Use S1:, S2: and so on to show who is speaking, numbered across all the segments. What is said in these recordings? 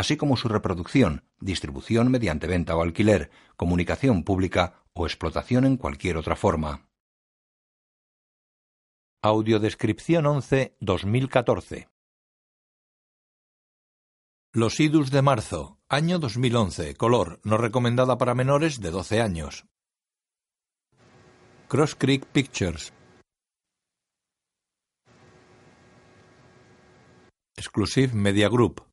S1: así como su reproducción, distribución mediante venta o alquiler, comunicación pública o explotación en cualquier otra forma. Audiodescripción 11 2014 Los idus de marzo, año 2011, color, no recomendada para menores de 12 años. Cross Creek Pictures. Exclusive Media Group.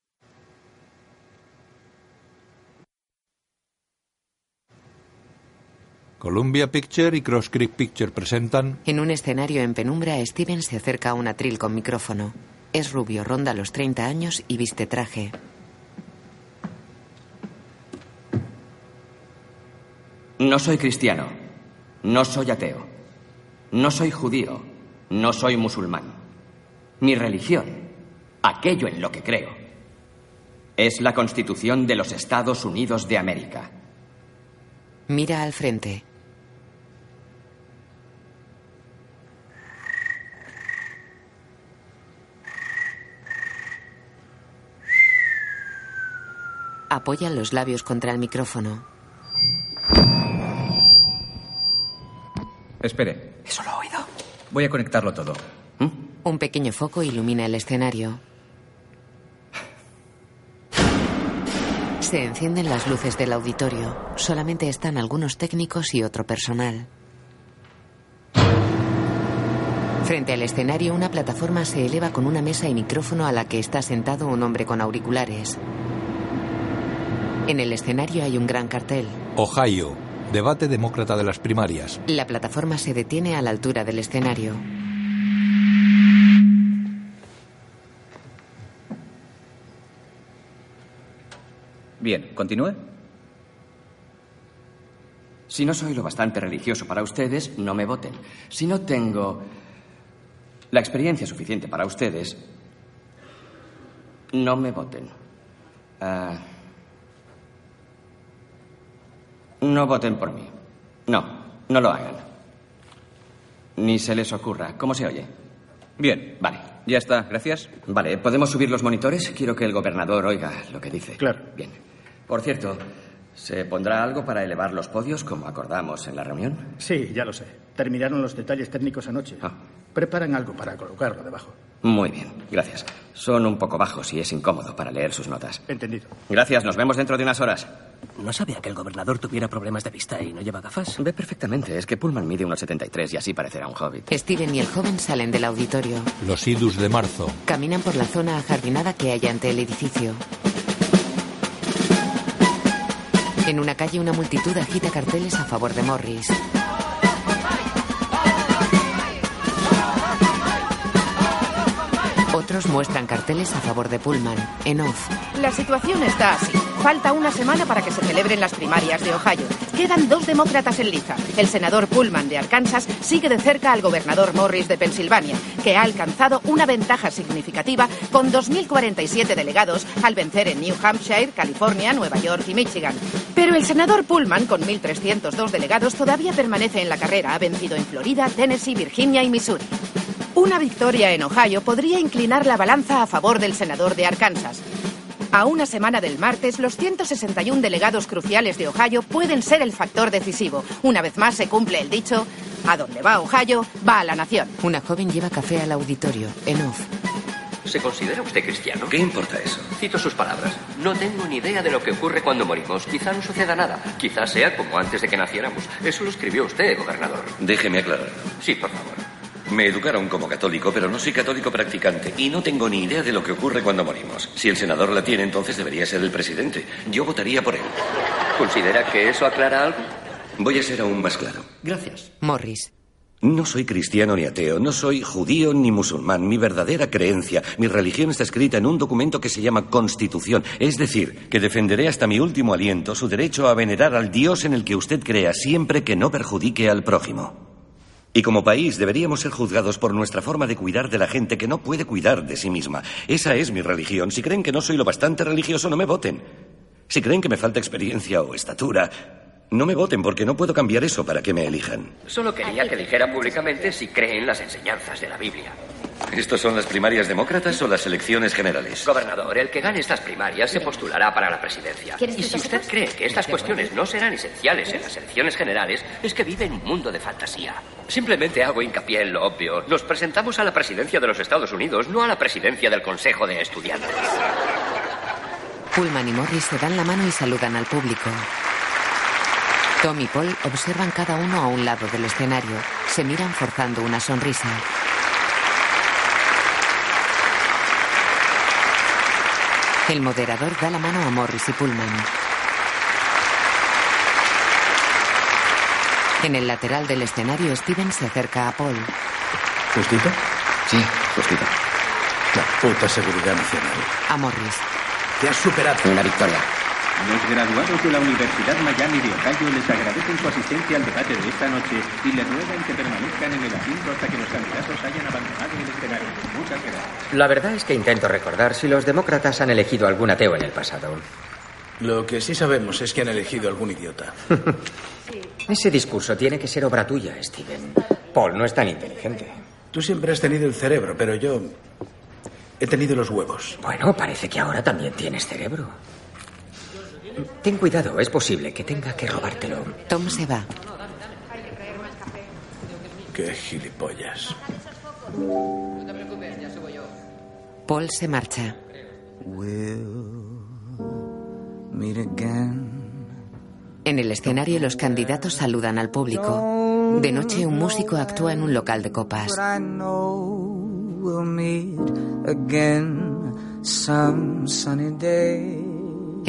S1: Columbia Picture y Cross Creek Picture presentan.
S2: En un escenario en penumbra, Steven se acerca a un atril con micrófono. Es rubio, ronda los 30 años y viste traje.
S3: No soy cristiano. No soy ateo. No soy judío. No soy musulmán. Mi religión, aquello en lo que creo, es la Constitución de los Estados Unidos de América.
S2: Mira al frente. Apoya los labios contra el micrófono.
S4: Espere.
S3: Eso lo he oído.
S4: Voy a conectarlo todo.
S2: ¿Mm? Un pequeño foco ilumina el escenario. Se encienden las luces del auditorio. Solamente están algunos técnicos y otro personal. Frente al escenario, una plataforma se eleva con una mesa y micrófono a la que está sentado un hombre con auriculares. En el escenario hay un gran cartel.
S1: Ohio, Debate demócrata de las primarias.
S2: La plataforma se detiene a la altura del escenario.
S4: Bien, continúe.
S3: Si no soy lo bastante religioso para ustedes, no me voten. Si no tengo la experiencia suficiente para ustedes, no me voten. Ah... No voten por mí. No, no lo hagan. Ni se les ocurra. ¿Cómo se oye?
S4: Bien.
S3: Vale.
S4: Ya está, gracias.
S3: Vale, ¿podemos subir los monitores? Quiero que el gobernador oiga lo que dice.
S5: Claro.
S3: Bien. Por cierto, ¿se pondrá algo para elevar los podios como acordamos en la reunión?
S5: Sí, ya lo sé. Terminaron los detalles técnicos anoche.
S3: Ah.
S5: Preparan algo para colocarlo debajo.
S3: Muy bien, gracias. Son un poco bajos y es incómodo para leer sus notas.
S5: Entendido.
S3: Gracias, nos vemos dentro de unas horas.
S6: No sabía que el gobernador tuviera problemas de vista y no lleva gafas.
S3: Ve perfectamente, es que Pullman mide unos 73 y así parecerá un hobbit.
S2: Steven y el joven salen del auditorio.
S1: Los idus de marzo.
S2: Caminan por la zona ajardinada que hay ante el edificio. En una calle una multitud agita carteles a favor de Morris. Muestran carteles a favor de Pullman, en off.
S7: La situación está así. Falta una semana para que se celebren las primarias de Ohio. Quedan dos demócratas en liza. El senador Pullman de Arkansas sigue de cerca al gobernador Morris de Pensilvania, que ha alcanzado una ventaja significativa con 2.047 delegados al vencer en New Hampshire, California, Nueva York y Michigan. Pero el senador Pullman, con 1.302 delegados, todavía permanece en la carrera. Ha vencido en Florida, Tennessee, Virginia y Missouri. Una victoria en Ohio podría inclinar la balanza a favor del senador de Arkansas. A una semana del martes, los 161 delegados cruciales de Ohio pueden ser el factor decisivo. Una vez más se cumple el dicho, a donde va Ohio, va a la nación.
S2: Una joven lleva café al auditorio, en off.
S8: ¿Se considera usted cristiano?
S9: ¿Qué importa eso?
S8: Cito sus palabras. No tengo ni idea de lo que ocurre cuando morimos. Quizá no suceda nada. Quizá sea como antes de que naciéramos. Eso lo escribió usted, gobernador.
S9: Déjeme aclarar.
S8: Sí, por favor.
S9: Me educaron como católico, pero no soy católico practicante y no tengo ni idea de lo que ocurre cuando morimos. Si el senador la tiene, entonces debería ser el presidente. Yo votaría por él.
S8: ¿Considera que eso aclara algo?
S9: Voy a ser aún más claro.
S3: Gracias.
S2: Morris.
S9: No soy cristiano ni ateo, no soy judío ni musulmán. Mi verdadera creencia, mi religión está escrita en un documento que se llama Constitución. Es decir, que defenderé hasta mi último aliento su derecho a venerar al Dios en el que usted crea siempre que no perjudique al prójimo. Y como país deberíamos ser juzgados por nuestra forma de cuidar de la gente que no puede cuidar de sí misma. Esa es mi religión. Si creen que no soy lo bastante religioso, no me voten. Si creen que me falta experiencia o estatura, no me voten porque no puedo cambiar eso para que me elijan.
S8: Solo quería que dijera públicamente si cree en las enseñanzas de la Biblia.
S9: ¿Estos son las primarias demócratas o las elecciones generales?
S8: Gobernador, el que gane estas primarias se postulará para la presidencia. Y si usted cree que estas cuestiones no serán esenciales en las elecciones generales, es que vive en un mundo de fantasía. Simplemente hago hincapié en lo obvio. Nos presentamos a la presidencia de los Estados Unidos, no a la presidencia del Consejo de Estudiantes.
S2: Pullman y Morris se dan la mano y saludan al público. Tom y Paul observan cada uno a un lado del escenario. Se miran forzando una sonrisa. El moderador da la mano a Morris y Pullman. En el lateral del escenario, Steven se acerca a Paul.
S10: ¿Justito?
S4: Sí, justito.
S10: La puta seguridad nacional.
S2: A Morris.
S10: Te has superado.
S4: Una victoria.
S11: Los graduados de la Universidad Miami de Ohio les agradecen su asistencia al debate de esta noche y les ruegan que permanezcan en el asiento hasta que los candidatos hayan abandonado el escenario. Muchas gracias.
S12: La verdad es que intento recordar si los demócratas han elegido algún ateo en el pasado.
S10: Lo que sí sabemos es que han elegido algún idiota.
S12: Ese discurso tiene que ser obra tuya, Steven. Paul no es tan inteligente.
S10: Tú siempre has tenido el cerebro, pero yo he tenido los huevos.
S12: Bueno, parece que ahora también tienes cerebro. Ten cuidado, es posible que tenga que robártelo.
S2: Tom se va.
S10: Qué gilipollas.
S2: Paul se marcha. En el escenario los candidatos saludan al público. De noche un músico actúa en un local de copas.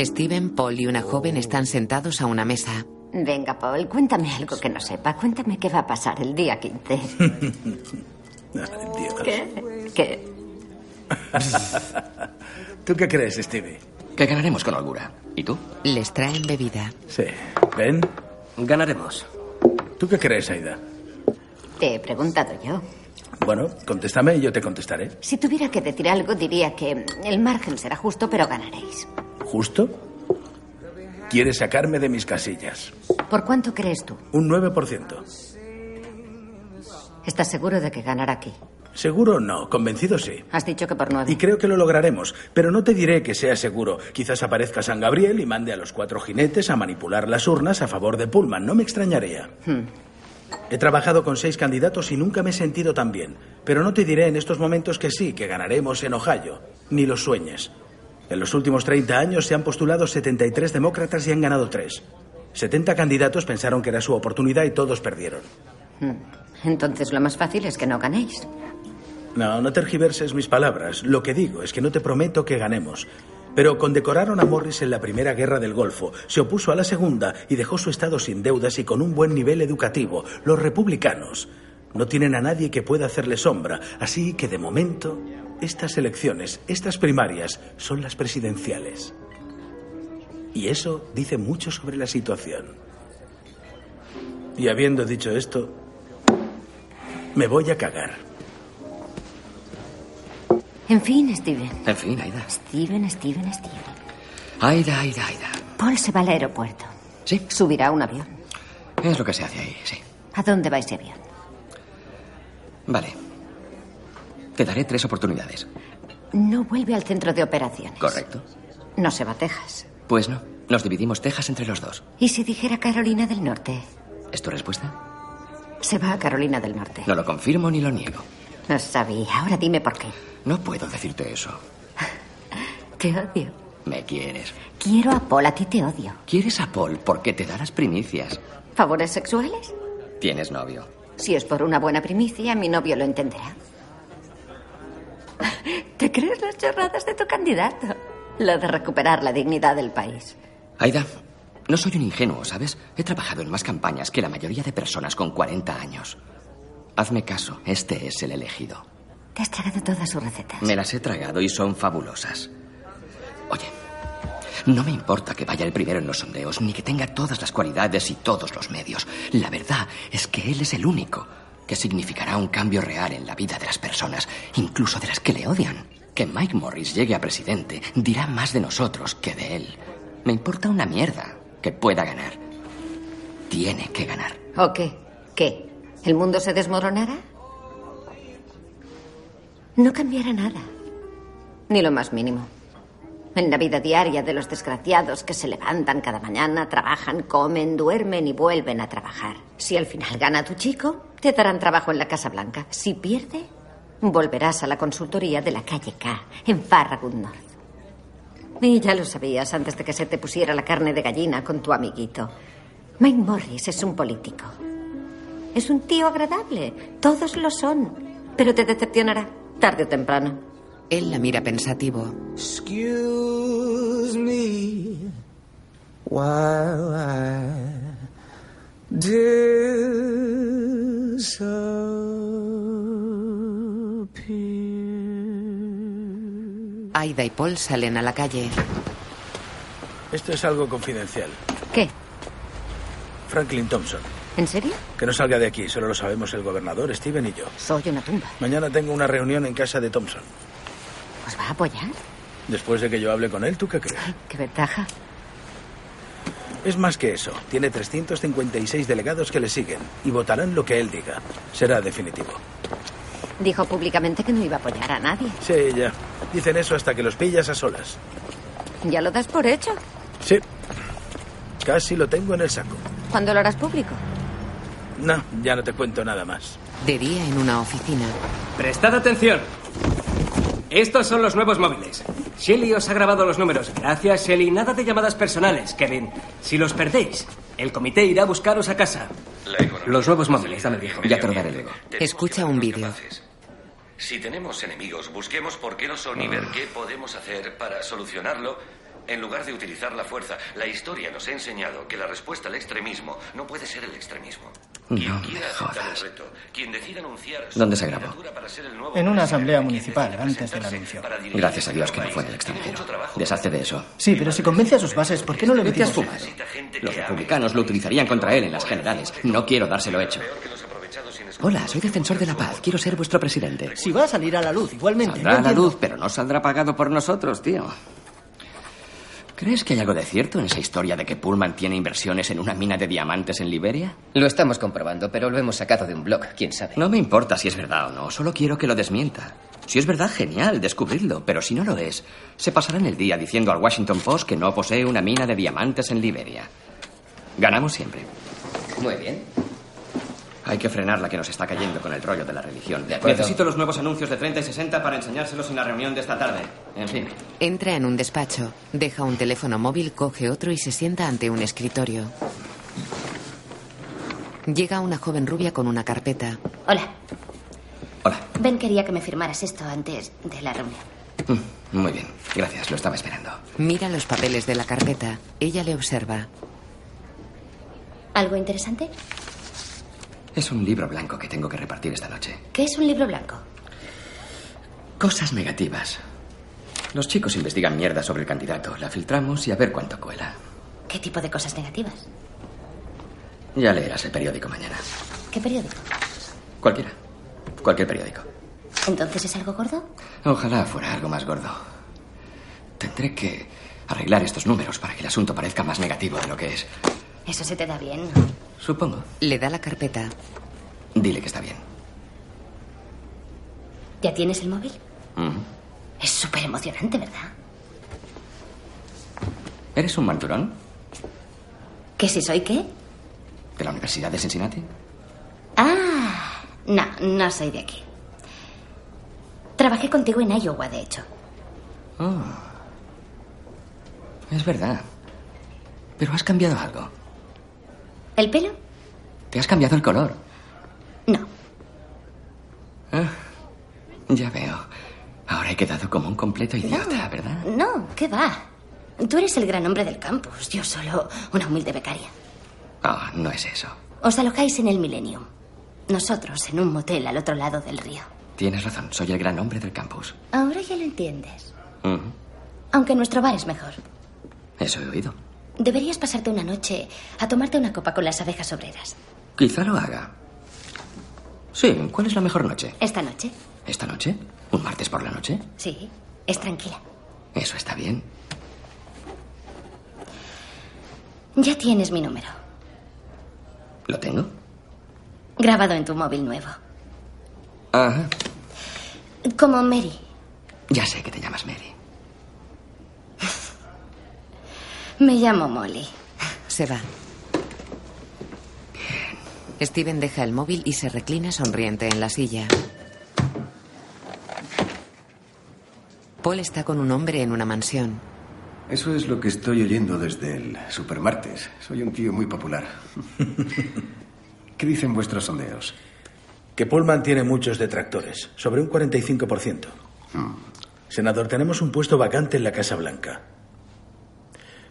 S2: Steven, Paul y una joven están sentados a una mesa.
S13: Venga, Paul, cuéntame algo que no sepa. Cuéntame qué va a pasar el día 15.
S10: Ay, Dios.
S13: ¿Qué? ¿Qué?
S10: ¿Tú qué crees, Stevie?
S3: Que ganaremos con holgura. ¿Y tú?
S2: Les traen bebida.
S10: Sí. ¿Ven?
S12: Ganaremos.
S10: ¿Tú qué crees, Aida?
S13: Te he preguntado yo.
S10: Bueno, contéstame y yo te contestaré.
S13: Si tuviera que decir algo, diría que el margen será justo, pero ganaréis.
S10: ¿Justo? Quieres sacarme de mis casillas.
S13: ¿Por cuánto crees tú?
S10: Un 9%.
S13: ¿Estás seguro de que ganará aquí?
S10: Seguro no, convencido sí.
S13: Has dicho que por nueve.
S10: Y creo que lo lograremos, pero no te diré que sea seguro. Quizás aparezca San Gabriel y mande a los cuatro jinetes a manipular las urnas a favor de Pullman. No me extrañaría.
S13: Hmm.
S10: He trabajado con seis candidatos y nunca me he sentido tan bien. Pero no te diré en estos momentos que sí, que ganaremos en Ohio. Ni lo sueñes. En los últimos 30 años se han postulado 73 demócratas y han ganado tres. 70 candidatos pensaron que era su oportunidad y todos perdieron.
S13: Hmm. Entonces lo más fácil es que no ganéis.
S10: No, no tergiverses mis palabras. Lo que digo es que no te prometo que ganemos. Pero condecoraron a Morris en la Primera Guerra del Golfo, se opuso a la Segunda y dejó su estado sin deudas y con un buen nivel educativo. Los republicanos no tienen a nadie que pueda hacerle sombra, así que de momento estas elecciones, estas primarias, son las presidenciales. Y eso dice mucho sobre la situación. Y habiendo dicho esto, me voy a cagar.
S13: En fin, Steven.
S3: En fin, Aida.
S13: Steven, Steven, Steven.
S3: Aida, Aida, Aida.
S13: Paul se va al aeropuerto.
S3: ¿Sí?
S13: Subirá a un avión.
S3: Es lo que se hace ahí, sí.
S13: ¿A dónde va ese avión?
S3: Vale. Te daré tres oportunidades.
S13: No vuelve al centro de operaciones.
S3: ¿Correcto?
S13: No se va a Texas.
S3: Pues no. Nos dividimos Texas entre los dos.
S13: ¿Y si dijera Carolina del Norte?
S3: ¿Es tu respuesta?
S13: Se va a Carolina del Norte.
S3: No lo confirmo ni lo niego.
S13: No sabía. Ahora dime por qué.
S3: No puedo decirte eso.
S13: Te odio.
S3: Me quieres.
S13: Quiero a Paul, a ti te odio.
S3: ¿Quieres a Paul porque te da las primicias?
S13: ¿Favores sexuales?
S3: Tienes novio.
S13: Si es por una buena primicia, mi novio lo entenderá. ¿Te crees las chorradas de tu candidato? Lo de recuperar la dignidad del país.
S3: Aida, no soy un ingenuo, ¿sabes? He trabajado en más campañas que la mayoría de personas con 40 años. Hazme caso, este es el elegido.
S13: Te has tragado todas sus recetas.
S3: Me las he tragado y son fabulosas. Oye, no me importa que vaya el primero en los sondeos, ni que tenga todas las cualidades y todos los medios. La verdad es que él es el único que significará un cambio real en la vida de las personas, incluso de las que le odian. Que Mike Morris llegue a presidente dirá más de nosotros que de él. Me importa una mierda que pueda ganar. Tiene que ganar.
S13: ¿O qué? ¿Qué? ¿El mundo se desmoronará? No cambiará nada. Ni lo más mínimo. En la vida diaria de los desgraciados que se levantan cada mañana, trabajan, comen, duermen y vuelven a trabajar. Si al final gana tu chico, te darán trabajo en la Casa Blanca. Si pierde, volverás a la consultoría de la calle K, en Farragut North. Y ya lo sabías antes de que se te pusiera la carne de gallina con tu amiguito. Mike Morris es un político. Es un tío agradable. Todos lo son. Pero te decepcionará, tarde o temprano.
S2: Él la mira pensativo.
S14: Excuse me while I disappear.
S2: Aida y Paul salen a la calle.
S10: Esto es algo confidencial.
S13: ¿Qué?
S10: Franklin Thompson.
S13: ¿En serio?
S10: Que no salga de aquí, solo lo sabemos el gobernador, Steven y yo.
S13: Soy una tumba.
S10: Mañana tengo una reunión en casa de Thompson.
S13: ¿Os va a apoyar?
S10: Después de que yo hable con él, ¿tú qué crees?
S13: Qué ventaja.
S10: Es más que eso. Tiene 356 delegados que le siguen y votarán lo que él diga. Será definitivo.
S13: Dijo públicamente que no iba a apoyar a nadie.
S10: Sí, ya. Dicen eso hasta que los pillas a solas.
S13: ¿Ya lo das por hecho?
S10: Sí. Casi lo tengo en el saco.
S13: ¿Cuándo lo harás público?
S10: No, ya no te cuento nada más.
S2: De día en una oficina.
S15: Prestad atención. Estos son los nuevos móviles. Shelly os ha grabado los números. Gracias, Shelly. Nada de llamadas personales, Kevin. Si los perdéis, el comité irá a buscaros a casa. Los nuevos móviles, dame el viejo.
S3: Ya te lo daré luego.
S2: Escucha un vídeo.
S9: Si tenemos enemigos, busquemos por qué lo son y ver qué podemos hacer para solucionarlo en lugar de utilizar la fuerza. La historia nos ha enseñado que la respuesta al extremismo no puede ser el extremismo. Quien
S3: No
S9: quiera
S3: me
S9: aceptar
S3: jodas.
S9: el reto, quien decida anunciar
S3: ¿Dónde se grabó?
S16: En una asamblea municipal, antes del anuncio.
S3: Gracias a Dios que no fue en el extranjero. Deshazte de eso.
S16: Sí, pero si convence a sus bases, ¿por qué no le
S3: ¿Qué te has
S16: metimos?
S3: fumado? Los republicanos lo utilizarían contra él en las generales. No quiero dárselo hecho. Hola, soy defensor de la paz. Quiero ser vuestro presidente.
S16: Si va a salir a la luz, igualmente.
S3: Saldrá
S16: no
S3: a la luz, pero no saldrá pagado por nosotros, tío. ¿Crees que hay algo de cierto en esa historia de que Pullman tiene inversiones en una mina de diamantes en Liberia?
S12: Lo estamos comprobando, pero lo hemos sacado de un blog, quién sabe.
S3: No me importa si es verdad o no, solo quiero que lo desmienta. Si es verdad, genial, descubridlo, pero si no lo es, se pasarán el día diciendo al Washington Post que no posee una mina de diamantes en Liberia. Ganamos siempre.
S12: Muy bien.
S3: Hay que frenar la que nos está cayendo con el rollo de la religión.
S12: De acuerdo.
S3: Necesito los nuevos anuncios de 30 y 60 para enseñárselos en la reunión de esta tarde. En fin.
S2: Entra en un despacho, deja un teléfono móvil, coge otro y se sienta ante un escritorio. Llega una joven rubia con una carpeta.
S17: Hola.
S3: Hola.
S17: Ben quería que me firmaras esto antes de la reunión.
S3: Mm, Muy bien, gracias, lo estaba esperando.
S2: Mira los papeles de la carpeta. Ella le observa.
S17: ¿Algo interesante?
S3: Es un libro blanco que tengo que repartir esta noche.
S17: ¿Qué es un libro blanco?
S3: Cosas negativas. Los chicos investigan mierda sobre el candidato, la filtramos y a ver cuánto cuela.
S17: ¿Qué tipo de cosas negativas?
S3: Ya leerás el periódico mañana.
S17: ¿Qué periódico?
S3: Cualquiera. Cualquier periódico.
S17: ¿Entonces es algo gordo?
S3: Ojalá fuera algo más gordo. Tendré que arreglar estos números para que el asunto parezca más negativo de lo que es.
S17: Eso se te da bien.
S3: Supongo.
S2: Le da la carpeta.
S3: Dile que está bien.
S17: ¿Ya tienes el móvil?
S3: Ujú.
S17: Es súper emocionante, ¿verdad?
S3: ¿Eres un manturón?
S17: ¿Que si soy qué?
S3: ¿De la Universidad de Cincinnati?
S17: Ah, no, no soy de aquí. Trabajé contigo en Iowa, de hecho.
S3: Oh. Es verdad. Pero has cambiado algo.
S17: ¿El pelo?
S3: Te has cambiado el color.
S17: No.
S3: Ah, ya veo. Ahora he quedado como un completo idiota, ¿verdad?
S17: No, ¿qué va? Tú eres el gran hombre del campus, yo solo una humilde becaria.
S3: Ah, no es eso.
S17: Os alojáis en el Millennium. Nosotros en un motel al otro lado del río.
S3: Tienes razón, soy el gran hombre del campus.
S17: Ahora ya lo entiendes. Aunque nuestro bar es mejor.
S3: Eso he oído.
S17: Deberías pasarte una noche a tomarte una copa con las abejas obreras.
S3: Quizá lo haga. Sí, ¿cuál es la mejor noche?
S17: Esta noche.
S3: ¿Esta noche? ¿Un martes por la noche?
S17: Sí, es tranquila.
S3: Eso está bien.
S17: Ya tienes mi número.
S3: ¿Lo tengo?
S17: Grabado en tu móvil nuevo.
S3: Ajá.
S17: Como Mary.
S3: Ya sé que te llamas Mary.
S17: Me llamo Molly.
S2: Se va. Steven deja el móvil y se reclina sonriente en la silla. Paul está con un hombre en una mansión.
S18: Eso es lo que estoy oyendo desde el Supermartes. Soy un tío muy popular. ¿Qué dicen vuestros sondeos?
S10: Que Pullman tiene muchos detractores, sobre un 45%. Senador, tenemos un puesto vacante en la Casa Blanca.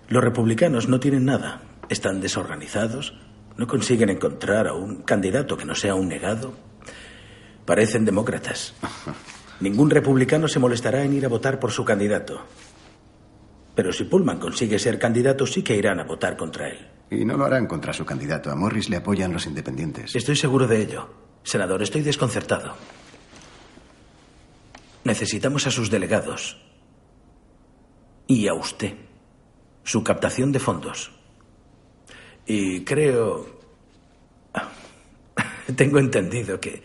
S10: Los republicanos no tienen nada. Están desorganizados, no consiguen encontrar a un candidato que no sea un negado. Parecen demócratas. Ningún republicano se molestará en ir a votar por su candidato. Pero si Pullman consigue ser candidato, sí que irán a votar contra él.
S18: Y no lo harán contra su candidato. A Morris le apoyan los independientes.
S10: Estoy seguro de ello. Senador, estoy desconcertado. Necesitamos a sus delegados. Y a usted. Su captación de fondos. Y creo... Tengo entendido que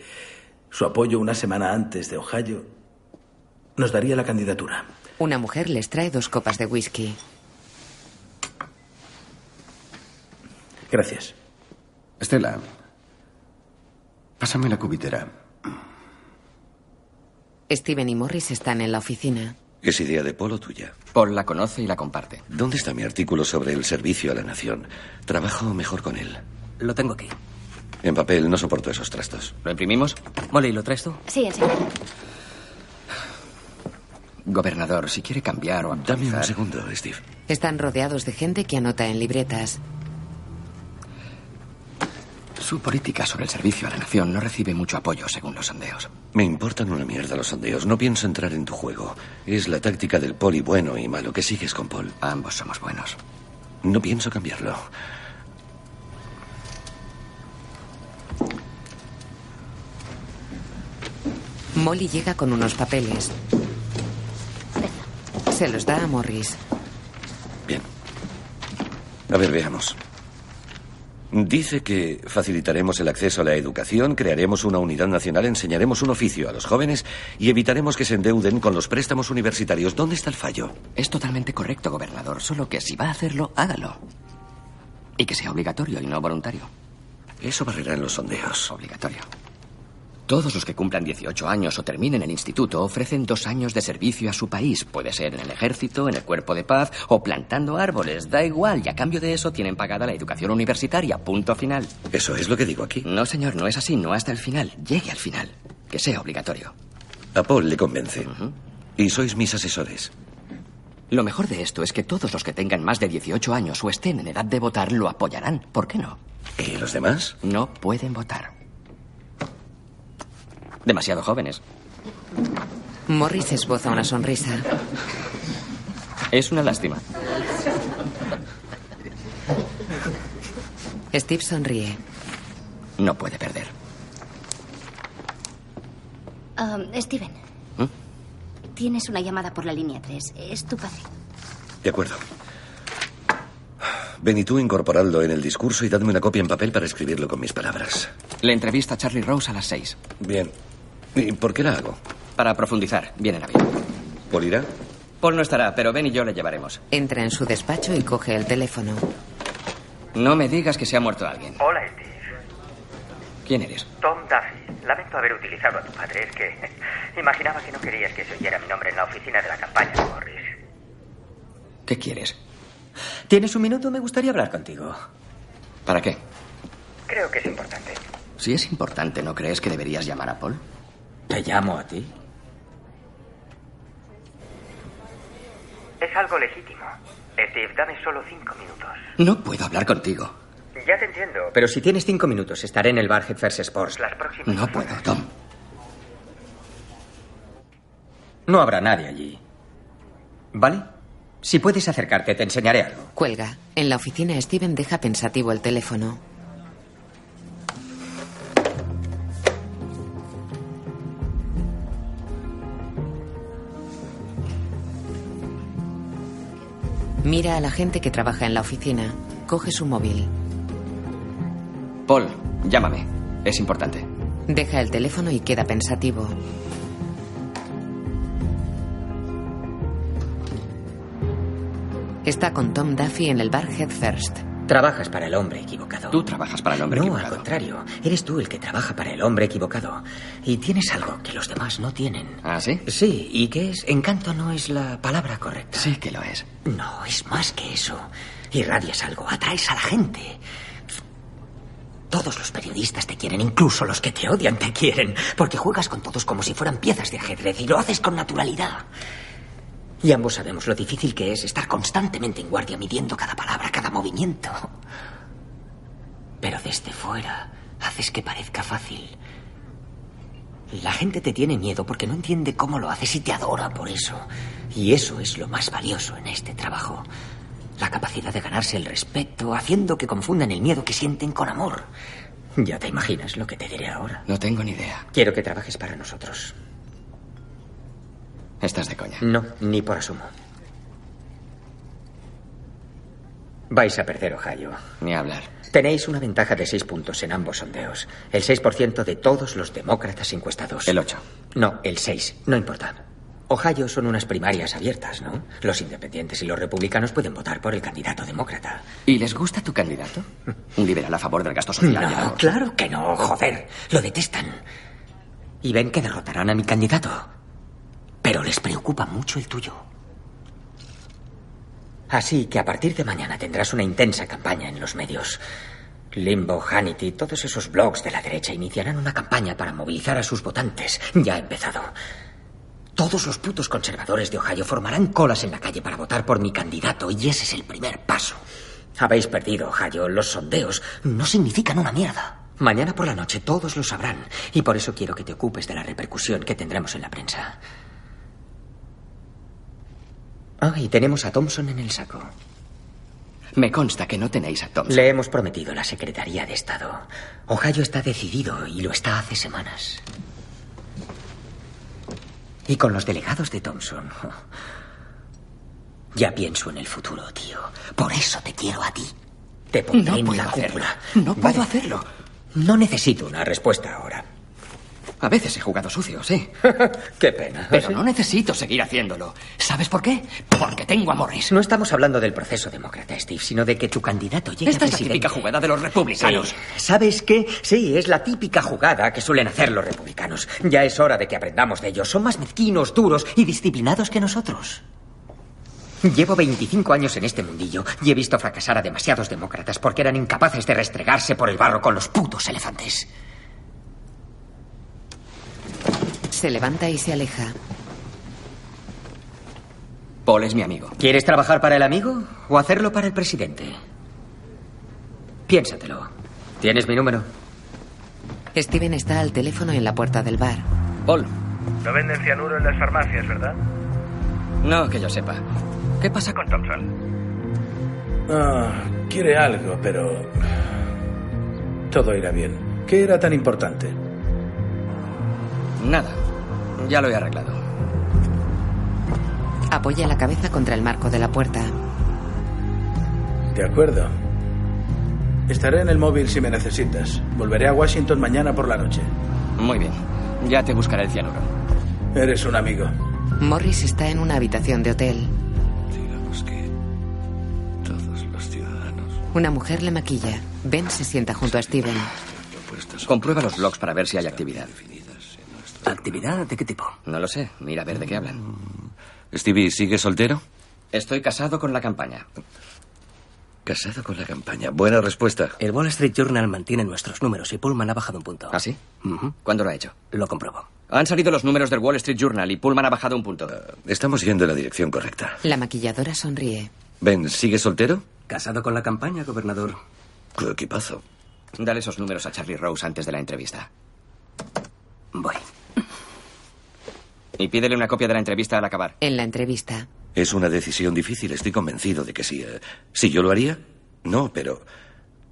S10: su apoyo una semana antes de Ohio nos daría la candidatura.
S2: Una mujer les trae dos copas de whisky.
S10: Gracias.
S18: Estela, pásame la cubitera.
S2: Steven y Morris están en la oficina.
S9: ¿Es idea de Polo tuya?
S3: Paul la conoce y la comparte.
S9: ¿Dónde está mi artículo sobre el servicio a la nación? Trabajo mejor con él.
S15: Lo tengo aquí.
S9: En papel no soporto esos trastos.
S3: ¿Lo imprimimos?
S15: Molly, ¿lo traes tú?
S17: Sí, enseguida.
S3: Gobernador, si quiere cambiar o
S9: Dame
S3: actualizar...
S9: un segundo, Steve.
S2: Están rodeados de gente que anota en libretas.
S3: Su política sobre el servicio a la nación no recibe mucho apoyo según los sondeos.
S9: Me importan una mierda los sondeos. No pienso entrar en tu juego. Es la táctica del poli bueno y malo que sigues con Paul.
S3: Ambos somos buenos.
S9: No pienso cambiarlo.
S2: Molly llega con unos papeles. Se los da a Morris.
S9: A ver, veamos. Dice que facilitaremos el acceso a la educación, crearemos una unidad nacional, enseñaremos un oficio a los jóvenes y evitaremos que se endeuden con los préstamos universitarios. ¿Dónde está el fallo?
S3: Es totalmente correcto, gobernador. Solo que si va a hacerlo, hágalo. Y que sea obligatorio y no voluntario.
S9: Eso barrerá en los sondeos.
S3: Obligatorio. Todos los que cumplan 18 años o terminen el instituto ofrecen dos años de servicio a su país. Puede ser en el ejército, en el cuerpo de paz o plantando árboles. Da igual. Y a cambio de eso tienen pagada la educación universitaria. Punto final.
S9: Eso es lo que digo aquí.
S3: No, señor, no es así. No hasta el final. Llegue al final. Que sea obligatorio.
S9: A Paul le convence. Y sois mis asesores.
S3: Lo mejor de esto es que todos los que tengan más de 18 años o estén en edad de votar lo apoyarán. ¿Por qué no?
S9: ¿Y los demás?
S3: No pueden votar. Demasiado jóvenes.
S2: Morris esboza una sonrisa.
S3: Es una lástima.
S2: Steve sonríe.
S3: No puede perder.
S17: Um, Steven.
S3: ¿Mm?
S17: Tienes una llamada por la línea 3. Es tu padre.
S9: De acuerdo. Ven y tú incorporadlo en el discurso y dadme una copia en papel para escribirlo con mis palabras.
S3: Le entrevista a Charlie Rose a las seis.
S9: Bien. ¿Y por qué la hago?
S3: Para profundizar. Viene en avión.
S9: ¿Paul irá?
S3: Paul no estará, pero Ben y yo le llevaremos.
S2: Entra en su despacho y coge el teléfono.
S3: No me digas que se ha muerto alguien.
S19: Hola, Steve.
S3: ¿Quién eres?
S19: Tom Duffy. Lamento haber utilizado a tu padre. Es que imaginaba que no querías que se oyera mi nombre en la oficina de la campaña Morris.
S3: ¿Qué quieres?
S12: ¿Tienes un minuto? Me gustaría hablar contigo.
S3: ¿Para qué?
S19: Creo que es importante.
S3: Si es importante, ¿no crees que deberías llamar a Paul?
S12: ¿Te llamo a ti?
S19: Es algo legítimo. Steve, dame solo cinco minutos.
S3: No puedo hablar contigo.
S19: Ya te entiendo.
S12: Pero si tienes cinco minutos, estaré en el bar Headfirst Sports.
S19: Las próximas.
S3: No puedo, Tom.
S12: No habrá nadie allí. ¿Vale? Si puedes acercarte, te enseñaré algo.
S2: Cuelga. En la oficina, Steven deja pensativo el teléfono. Mira a la gente que trabaja en la oficina. Coge su móvil.
S3: Paul, llámame. Es importante.
S2: Deja el teléfono y queda pensativo. Está con Tom Duffy en el bar Head First.
S12: Trabajas para el hombre equivocado.
S3: Tú trabajas para el hombre
S12: no,
S3: equivocado.
S12: al contrario. Eres tú el que trabaja para el hombre equivocado. Y tienes algo que los demás no tienen.
S3: ¿Ah, sí?
S12: Sí, ¿y qué es? Encanto no es la palabra correcta.
S3: Sí que lo es.
S12: No, es más que eso. Irradias algo, atraes a la gente. Todos los periodistas te quieren, incluso los que te odian te quieren, porque juegas con todos como si fueran piezas de ajedrez y lo haces con naturalidad. Y ambos sabemos lo difícil que es estar constantemente en guardia midiendo cada palabra, cada movimiento. Pero desde fuera haces que parezca fácil. La gente te tiene miedo porque no entiende cómo lo haces y te adora por eso. Y eso es lo más valioso en este trabajo. La capacidad de ganarse el respeto, haciendo que confundan el miedo que sienten con amor. Ya te imaginas lo que te diré ahora.
S3: No tengo ni idea.
S12: Quiero que trabajes para nosotros.
S3: Estás de coña.
S12: No, ni por asomo. Vais a perder Ohio.
S3: Ni hablar.
S12: Tenéis una ventaja de seis puntos en ambos sondeos. El 6% de todos los demócratas encuestados.
S3: El 8.
S12: No, el 6. No importa. Ohio son unas primarias abiertas, ¿no? Los independientes y los republicanos pueden votar por el candidato demócrata.
S3: ¿Y les gusta tu candidato? Un liberal a favor del gasto social.
S12: No, claro que no, joder. Lo detestan. Y ven que derrotarán a mi candidato. Pero les preocupa mucho el tuyo. Así que a partir de mañana tendrás una intensa campaña en los medios. Limbo, Hannity, todos esos blogs de la derecha iniciarán una campaña para movilizar a sus votantes. Ya ha empezado. Todos los putos conservadores de Ohio formarán colas en la calle para votar por mi candidato y ese es el primer paso. Habéis perdido, Ohio. Los sondeos no significan una mierda. Mañana por la noche todos lo sabrán y por eso quiero que te ocupes de la repercusión que tendremos en la prensa. Ah, y tenemos a Thompson en el saco.
S3: Me consta que no tenéis a Thompson.
S12: Le hemos prometido la Secretaría de Estado. Ohio está decidido y lo está hace semanas. Y con los delegados de Thompson. Ya pienso en el futuro, tío. Por eso te quiero a ti. Te pondré
S3: No
S12: en
S3: puedo
S12: la
S3: hacerlo.
S12: cúpula.
S3: No puedo
S12: Vale.
S3: hacerlo.
S12: No necesito una respuesta ahora.
S3: A veces he jugado sucio, sí.
S12: Qué pena.
S3: Pero
S12: ¿Sí?
S3: no necesito seguir haciéndolo. ¿Sabes por qué? Porque tengo a Morris.
S12: No estamos hablando del proceso demócrata, Steve, sino de que tu candidato llegue
S3: Esta
S12: a
S3: es la típica jugada de los republicanos.
S12: Sí. ¿Sabes qué? Sí, es la típica jugada que suelen hacer los republicanos. Ya es hora de que aprendamos de ellos. Son más mezquinos, duros y disciplinados que nosotros. Llevo 25 años en este mundillo y he visto fracasar a demasiados demócratas porque eran incapaces de restregarse por el barro con los putos elefantes.
S2: Se levanta y se aleja.
S3: Paul es mi amigo.
S12: ¿Quieres trabajar para el amigo o hacerlo para el presidente? Piénsatelo. ¿Tienes mi número?
S2: Steven está al teléfono en la puerta del bar.
S3: Paul.
S19: No venden cianuro en las farmacias, ¿verdad?
S3: No, que yo sepa. ¿Qué pasa con Thompson?
S10: Ah, quiere algo, pero... Todo irá bien. ¿Qué era tan importante?
S3: Nada. Ya lo he arreglado.
S2: Apoya la cabeza contra el marco de la puerta.
S10: De acuerdo. Estaré en el móvil si me necesitas. Volveré a Washington mañana por la noche.
S3: Muy bien. Ya te buscaré el cianuro.
S10: Eres un amigo.
S2: Morris está en una habitación de hotel.
S9: Digamos que todos los ciudadanos
S2: Una mujer le maquilla. Ben se sienta junto a Steven.
S3: Comprueba los blogs para ver si hay actividad.
S15: ¿Actividad de qué tipo?
S3: No lo sé. Mira a ver de qué hablan.
S9: Stevie, ¿sigue soltero?
S3: Estoy casado con la campaña.
S9: Casado con la campaña. Buena respuesta.
S15: El Wall Street Journal mantiene nuestros números y Pullman ha bajado un punto.
S3: ¿Ah, sí? ¿Cuándo lo ha hecho?
S15: Lo compruebo.
S3: Han salido los números del Wall Street Journal y Pullman ha bajado un punto.
S9: Estamos yendo en la dirección correcta.
S2: La maquilladora sonríe.
S9: Ben, ¿sigue soltero?
S15: Casado con la campaña, gobernador.
S9: Qué equipazo.
S3: Dale esos números a Charlie Rose antes de la entrevista. Voy. Y pídele una copia de la entrevista al acabar.
S2: En la entrevista.
S9: Es una decisión difícil, estoy convencido de que sí. Eh, ¿Si yo lo haría? No, pero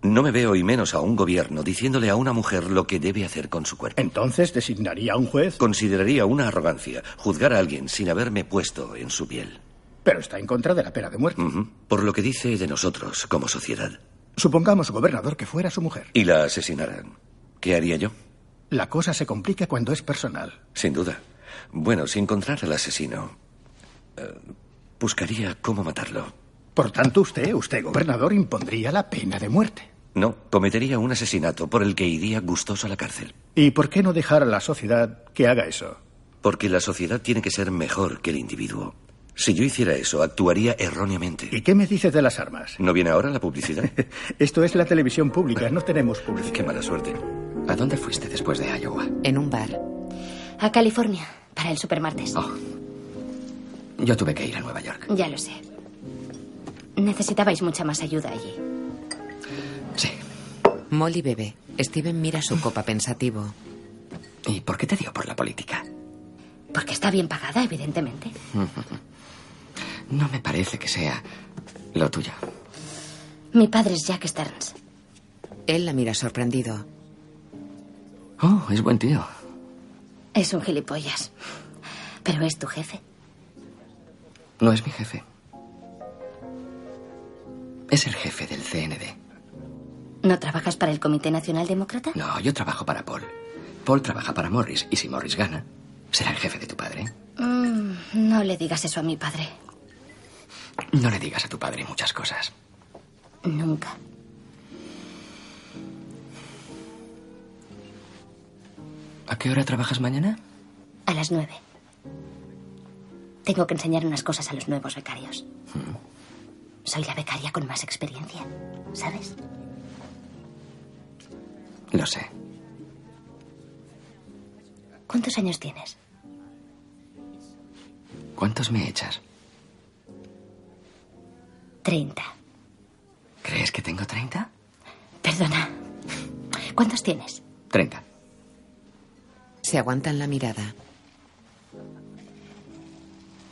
S9: no me veo y menos a un gobierno diciéndole a una mujer lo que debe hacer con su cuerpo.
S5: ¿Entonces designaría a un juez?
S9: Consideraría una arrogancia juzgar a alguien sin haberme puesto en su piel.
S5: Pero está en contra de la pena de muerte.
S9: Por lo que dice de nosotros como sociedad.
S5: Supongamos, gobernador, que fuera su mujer.
S9: Y la asesinaran. ¿Qué haría yo?
S5: La cosa se complica cuando es personal.
S9: Sin duda. Bueno, si encontrara al asesino, eh, buscaría cómo matarlo.
S5: Por tanto, usted, usted, gobernador, impondría la pena de muerte.
S9: No, cometería un asesinato por el que iría gustoso a la cárcel.
S5: ¿Y por qué no dejar a la sociedad que haga eso?
S9: Porque la sociedad tiene que ser mejor que el individuo. Si yo hiciera eso, actuaría erróneamente.
S5: ¿Y qué me dices de las armas?
S9: ¿No viene ahora la publicidad?
S5: Esto es la televisión pública, no tenemos publicidad.
S9: Qué mala suerte.
S3: ¿A dónde fuiste después de Iowa?
S2: En un bar.
S17: A California, para el supermartes.
S3: Oh. Yo tuve que ir a Nueva York.
S17: Ya lo sé. Necesitabais mucha más ayuda allí.
S2: Molly bebe. Steven mira su copa pensativo.
S3: ¿Y por qué te dio por la política?
S17: Porque está bien pagada, evidentemente.
S3: No me parece que sea lo tuyo.
S17: Mi padre es Jack Stearns.
S2: Él la mira sorprendido.
S3: Oh, es buen tío.
S17: Es un gilipollas. Pero es tu jefe.
S3: No es mi jefe. Es el jefe del CND.
S17: ¿No trabajas para el Comité Nacional Demócrata?
S3: No, yo trabajo para Paul. Paul trabaja para Morris. Y si Morris gana, será el jefe de tu padre.
S17: Mm, no le digas eso a mi padre.
S3: No le digas a tu padre muchas cosas.
S17: Nunca.
S3: ¿A qué hora trabajas mañana?
S17: A las nueve. Tengo que enseñar unas cosas a los nuevos becarios. Soy la becaria con más experiencia, ¿sabes?
S3: Lo sé.
S17: ¿Cuántos años tienes?
S3: ¿Cuántos me echas?
S17: Treinta.
S3: ¿Crees que tengo 30?
S17: Perdona. ¿Cuántos tienes?
S3: 30.
S2: Se aguantan la mirada.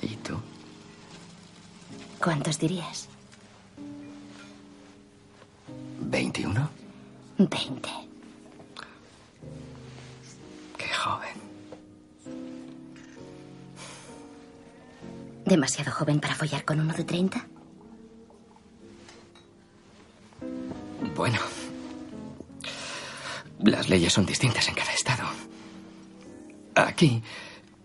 S3: ¿Y tú?
S17: ¿Cuántos dirías?
S3: 21.
S17: Veinte.
S3: Qué joven.
S17: ¿Demasiado joven para follar con uno de treinta?
S3: Bueno. Las leyes son distintas en cada estado. Aquí,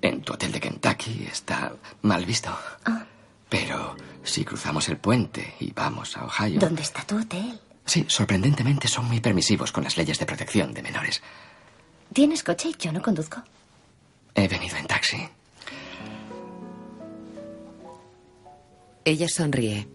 S3: en tu hotel de Kentucky, está mal visto.
S17: Ah.
S3: Pero si cruzamos el puente y vamos a Ohio.
S17: ¿Dónde está tu hotel?
S3: Sí, sorprendentemente son muy permisivos con las leyes de protección de menores.
S17: ¿Tienes coche y yo no conduzco?
S3: He venido en taxi.
S2: Ella sonríe.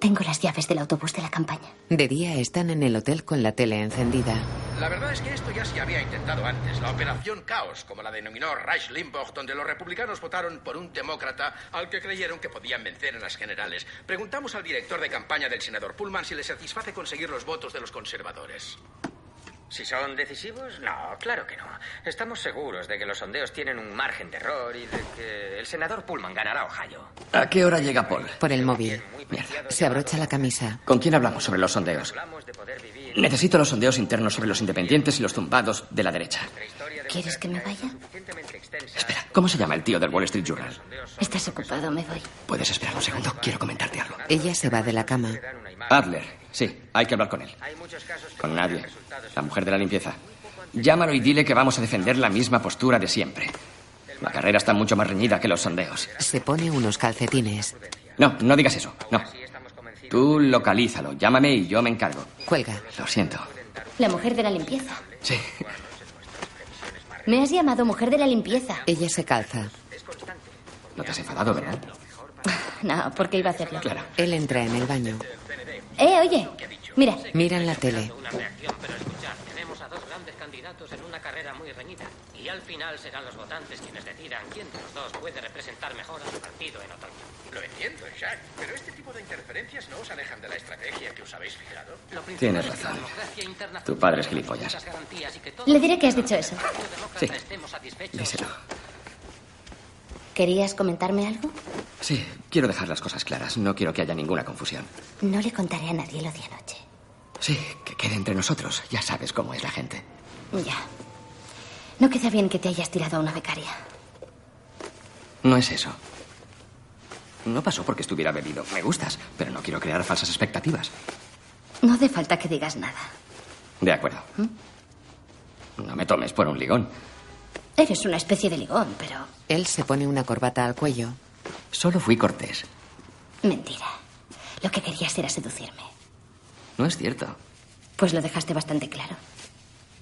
S17: Tengo las llaves del autobús de la campaña.
S2: De día están en el hotel con la tele encendida.
S20: La verdad es que esto ya se había intentado antes, la Operación Caos, como la denominó Rush Limbaugh, donde los republicanos votaron por un demócrata al que creyeron que podían vencer en las generales. Preguntamos al director de campaña del senador Pullman si le satisface conseguir los votos de los conservadores.
S8: Si son decisivos, no, claro que no. Estamos seguros de que los sondeos tienen un margen de error y de que el senador Pullman ganará Ohio.
S3: ¿A qué hora llega Paul?
S2: Por el móvil. Se abrocha la camisa.
S3: ¿Con quién hablamos sobre los sondeos? Necesito los sondeos internos sobre los independientes y los tumbados de la derecha.
S17: ¿Quieres que me vaya?
S3: Espera, ¿cómo se llama el tío del Wall Street Journal?
S17: Estás ocupado, me voy.
S3: ¿Puedes esperar un segundo? Quiero comentarte algo.
S2: Ella se va de la cama.
S3: Adler, sí, hay que hablar con él. Con nadie. La mujer de la limpieza. Llámalo y dile que vamos a defender la misma postura de siempre. La carrera está mucho más reñida que los sondeos.
S2: Se pone unos calcetines.
S3: No, no digas eso. No. Tú localízalo, llámame y yo me encargo.
S2: Cuelga.
S3: Lo siento.
S17: La mujer de la limpieza.
S3: Sí.
S17: Me has llamado mujer de la limpieza.
S2: Ella se calza.
S3: No te has enfadado, ¿verdad?
S17: No, porque iba a hacerlo.
S3: Claro.
S2: Él entra en el baño.
S17: Eh, oye. Mira.
S2: Miran la tele.
S21: candidatos en una carrera muy reñida. Y al final serán los votantes quienes decidan quién de los dos puede representar mejor a su partido en otoño.
S20: Lo entiendo, Jack, pero este tipo de interferencias no os alejan de la estrategia que os habéis fijado.
S3: Tienes razón. Tu padre es gilipollas.
S17: Le diré que has dicho eso.
S3: Sí. Díselo.
S17: ¿Querías comentarme algo?
S3: Sí, quiero dejar las cosas claras. No quiero que haya ninguna confusión.
S17: No le contaré a nadie lo de anoche.
S3: Sí, que quede entre nosotros. Ya sabes cómo es la gente.
S17: Ya. No queda bien que te hayas tirado a una becaria.
S3: No es eso. No pasó porque estuviera bebido. Me gustas, pero no quiero crear falsas expectativas.
S17: No hace falta que digas nada.
S3: De acuerdo. No me tomes por un ligón.
S17: Eres una especie de ligón, pero
S2: Él se pone una corbata al cuello.
S3: Solo fui cortés.
S17: mentira. Lo que querías era seducirme.
S3: No es cierto.
S17: Pues lo dejaste bastante claro.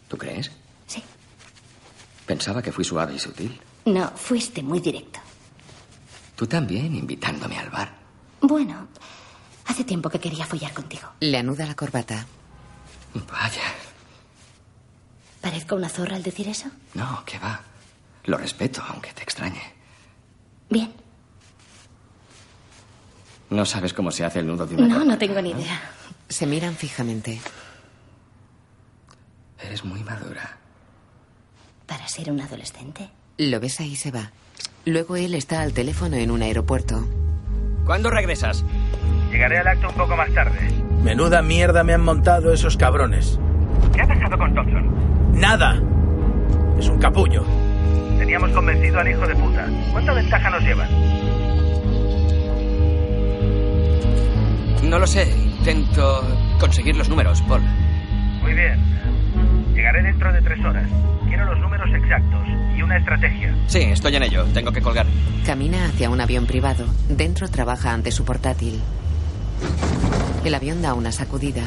S3: ¿Tú crees?
S17: Sí.
S3: Pensaba que fui suave y sutil.
S17: No, fuiste muy directo.
S3: Tú también invitándome al bar.
S17: Bueno, hace tiempo que quería follar contigo.
S2: Le anuda la corbata.
S3: Vaya.
S17: ¿Parezco una zorra al decir eso?
S3: No, que va. Lo respeto, aunque te extrañe.
S17: Bien.
S3: No sabes cómo se hace el nudo de una
S17: No,
S3: corbata,
S17: no tengo ni idea.
S2: Se miran fijamente.
S3: Eres muy madura.
S17: Para ser un adolescente.
S2: Lo besa y se va. Luego él está al teléfono en un aeropuerto.
S4: ¿Cuándo regresas?
S19: Llegaré al acto un poco más tarde.
S10: Menuda mierda me han montado esos cabrones.
S19: ¿Qué ha pasado con Thompson?
S10: Nada. Es un capullo.
S19: Teníamos convencido al hijo de puta. ¿Cuánta ventaja nos llevan?
S4: No lo sé. Intento conseguir los números, Paul.
S19: Muy bien. Llegaré dentro de tres horas. Quiero los números exactos y una estrategia.
S4: Sí, estoy en ello. Tengo que colgar.
S2: Camina hacia un avión privado. Dentro trabaja ante su portátil. El avión da una sacudida.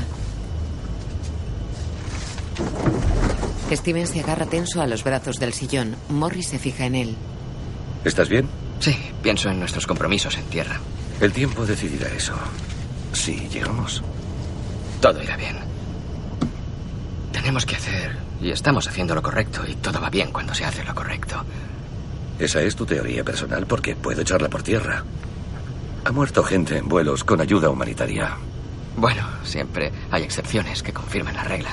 S2: Steven se agarra tenso a los brazos del sillón. Morris se fija en él.
S9: ¿Estás bien?
S3: Sí, pienso en nuestros compromisos en tierra.
S9: El tiempo decidirá eso. Si llegamos.
S3: Todo irá bien. Tenemos que hacer, y estamos haciendo lo correcto, y todo va bien cuando se hace lo correcto.
S9: Esa es tu teoría personal porque puedo echarla por tierra. Ha muerto gente en vuelos con ayuda humanitaria.
S3: Bueno, siempre hay excepciones que confirman la regla.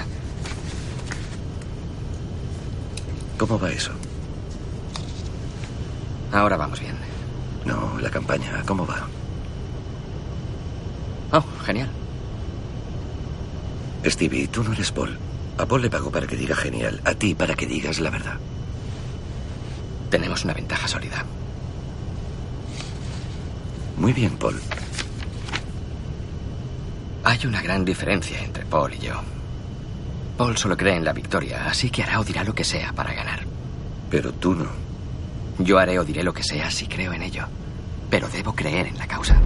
S9: ¿Cómo va eso?
S3: Ahora vamos bien.
S9: No, la campaña, ¿cómo va?
S3: Oh, genial.
S9: Stevie, tú no eres Paul. A Paul le pago para que diga genial, a ti para que digas la verdad.
S3: Tenemos una ventaja sólida.
S9: Muy bien, Paul.
S3: Hay una gran diferencia entre Paul y yo. Paul solo cree en la victoria, así que hará o dirá lo que sea para ganar.
S9: Pero tú no.
S3: Yo haré o diré lo que sea si creo en ello. Pero debo creer en la causa.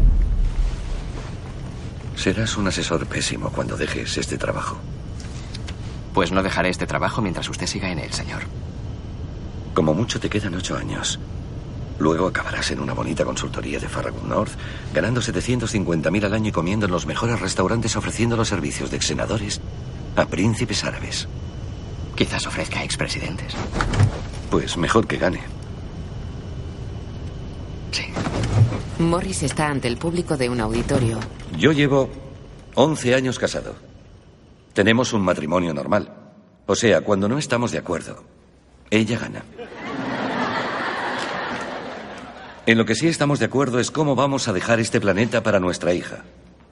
S9: Serás un asesor pésimo cuando dejes este trabajo.
S3: Pues no dejaré este trabajo mientras usted siga en él, señor.
S9: Como mucho te quedan ocho años. Luego acabarás en una bonita consultoría de Farragut North, ganando 750.000 al año y comiendo en los mejores restaurantes ofreciendo los servicios de ex senadores a príncipes árabes.
S3: Quizás ofrezca a expresidentes.
S9: Pues mejor que gane.
S2: Morris está ante el público de un auditorio.
S9: Yo llevo 11 años casado. Tenemos un matrimonio normal. O sea, cuando no estamos de acuerdo, ella gana. En lo que sí estamos de acuerdo es cómo vamos a dejar este planeta para nuestra hija.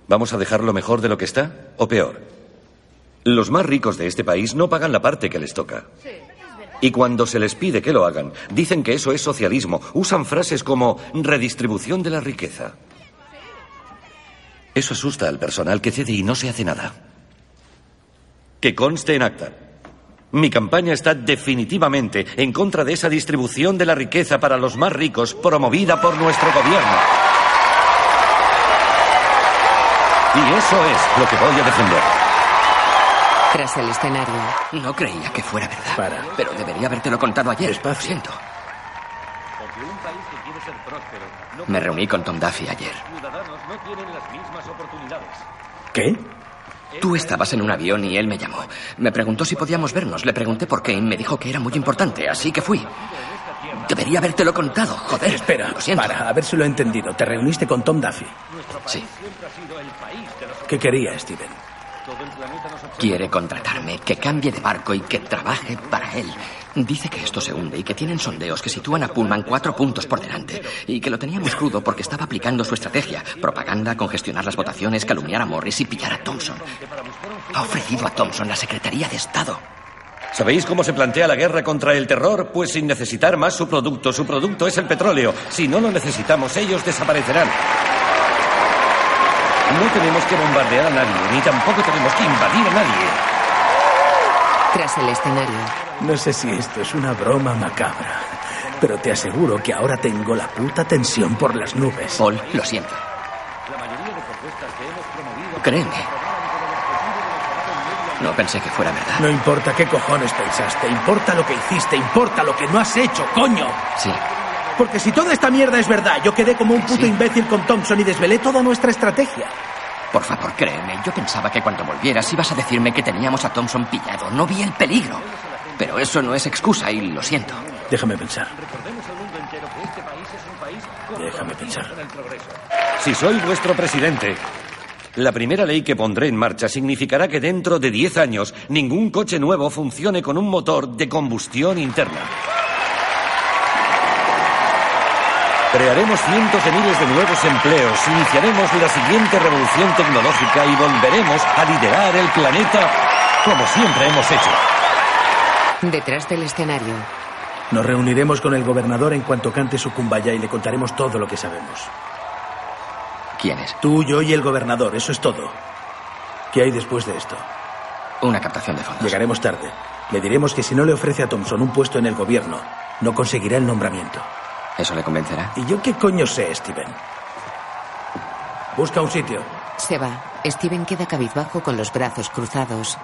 S9: ¿Vamos a dejarlo mejor de lo que está o peor? Los más ricos de este país no pagan la parte que les toca. Y cuando se les pide que lo hagan, dicen que eso es socialismo. Usan frases como redistribución de la riqueza. Eso asusta al personal que cede y no se hace nada. Que conste en acta. Mi campaña está definitivamente en contra de esa distribución de la riqueza para los más ricos promovida por nuestro gobierno. Y eso es lo que voy a defender.
S2: Tras el escenario.
S3: No creía que fuera verdad. Pero debería habértelo contado ayer. Lo siento. Me reuní con Tom Duffy ayer.
S10: ¿Qué?
S3: Tú estabas en un avión y él me llamó. Me preguntó si podíamos vernos. Le pregunté por qué y me dijo que era muy importante, así que fui. Debería habértelo contado, joder.
S10: Espera,
S3: lo siento.
S10: para, a ver si lo he entendido. Te reuniste con Tom Duffy.
S3: Sí.
S10: ¿Qué quería, Steven?
S3: Quiere contratarme, que cambie de barco y que trabaje para él. Dice que esto se hunde y que tienen sondeos que sitúan a Pullman cuatro puntos por delante. Y que lo teníamos crudo porque estaba aplicando su estrategia. Propaganda, congestionar las votaciones, calumniar a Morris y pillar a Thompson. Ha ofrecido a Thompson la Secretaría de Estado.
S9: ¿Sabéis cómo se plantea la guerra contra el terror? Pues sin necesitar más su producto. Su producto es el petróleo. Si no lo necesitamos, ellos desaparecerán. No tenemos que bombardear a nadie, ni tampoco tenemos que invadir a nadie.
S2: Tras el escenario,
S10: No sé si esto es una broma macabra, pero te aseguro que ahora tengo la puta tensión por las nubes.
S3: Paul, lo siento. Créeme. No pensé que fuera verdad.
S10: No importa qué cojones pensaste, importa lo que hiciste, importa lo que no has hecho, coño.
S3: Sí.
S10: Porque si toda esta mierda es verdad, yo quedé como un puto imbécil con Thompson y desvelé toda nuestra estrategia.
S3: Por favor, créeme. Yo pensaba que cuando volvieras ibas a decirme que teníamos a Thompson pillado. No vi el peligro. Pero eso no es excusa y lo siento.
S10: Déjame pensar. Déjame pensar.
S9: Si soy vuestro presidente, la primera ley que pondré en marcha significará que dentro de 10 años ningún coche nuevo funcione con un motor de combustión interna. Crearemos cientos de miles de nuevos empleos, iniciaremos la siguiente revolución tecnológica y volveremos a liderar el planeta como siempre hemos hecho.
S2: detrás del escenario,
S10: Nos reuniremos con el gobernador en cuanto cante su cumbaya y le contaremos todo lo que sabemos.
S3: ¿Quién es?
S10: Tú, yo y el gobernador, eso es todo. ¿Qué hay después de esto?
S3: Una captación de fondos.
S10: Llegaremos tarde. Le diremos que si no le ofrece a Thompson un puesto en el gobierno, no conseguirá el nombramiento.
S3: ¿Eso le convencerá?
S10: ¿Y yo qué coño sé, Steven? Busca un sitio.
S2: se va. Steven queda cabizbajo con los brazos cruzados.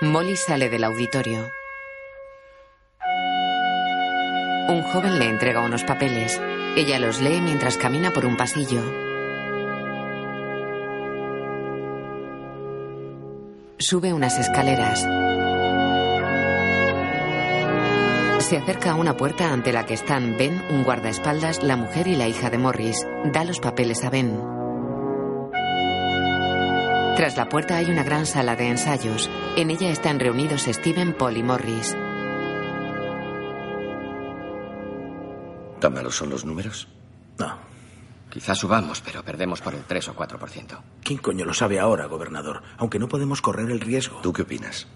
S2: Molly sale del auditorio. Un joven le entrega unos papeles. Ella los lee mientras camina por un pasillo. Sube unas escaleras. Se acerca a una puerta ante la que están Ben, un guardaespaldas, la mujer y la hija de Morris. Da los papeles a Ben. Tras la puerta hay una gran sala de ensayos. En ella están reunidos Steven, Paul y Morris.
S9: ¿Tan malos son los números?
S10: No.
S3: Quizás subamos, pero perdemos por el 3 o 4%.
S10: ¿Quién coño lo sabe ahora, gobernador? Aunque no podemos correr el riesgo.
S9: ¿Tú qué opinas?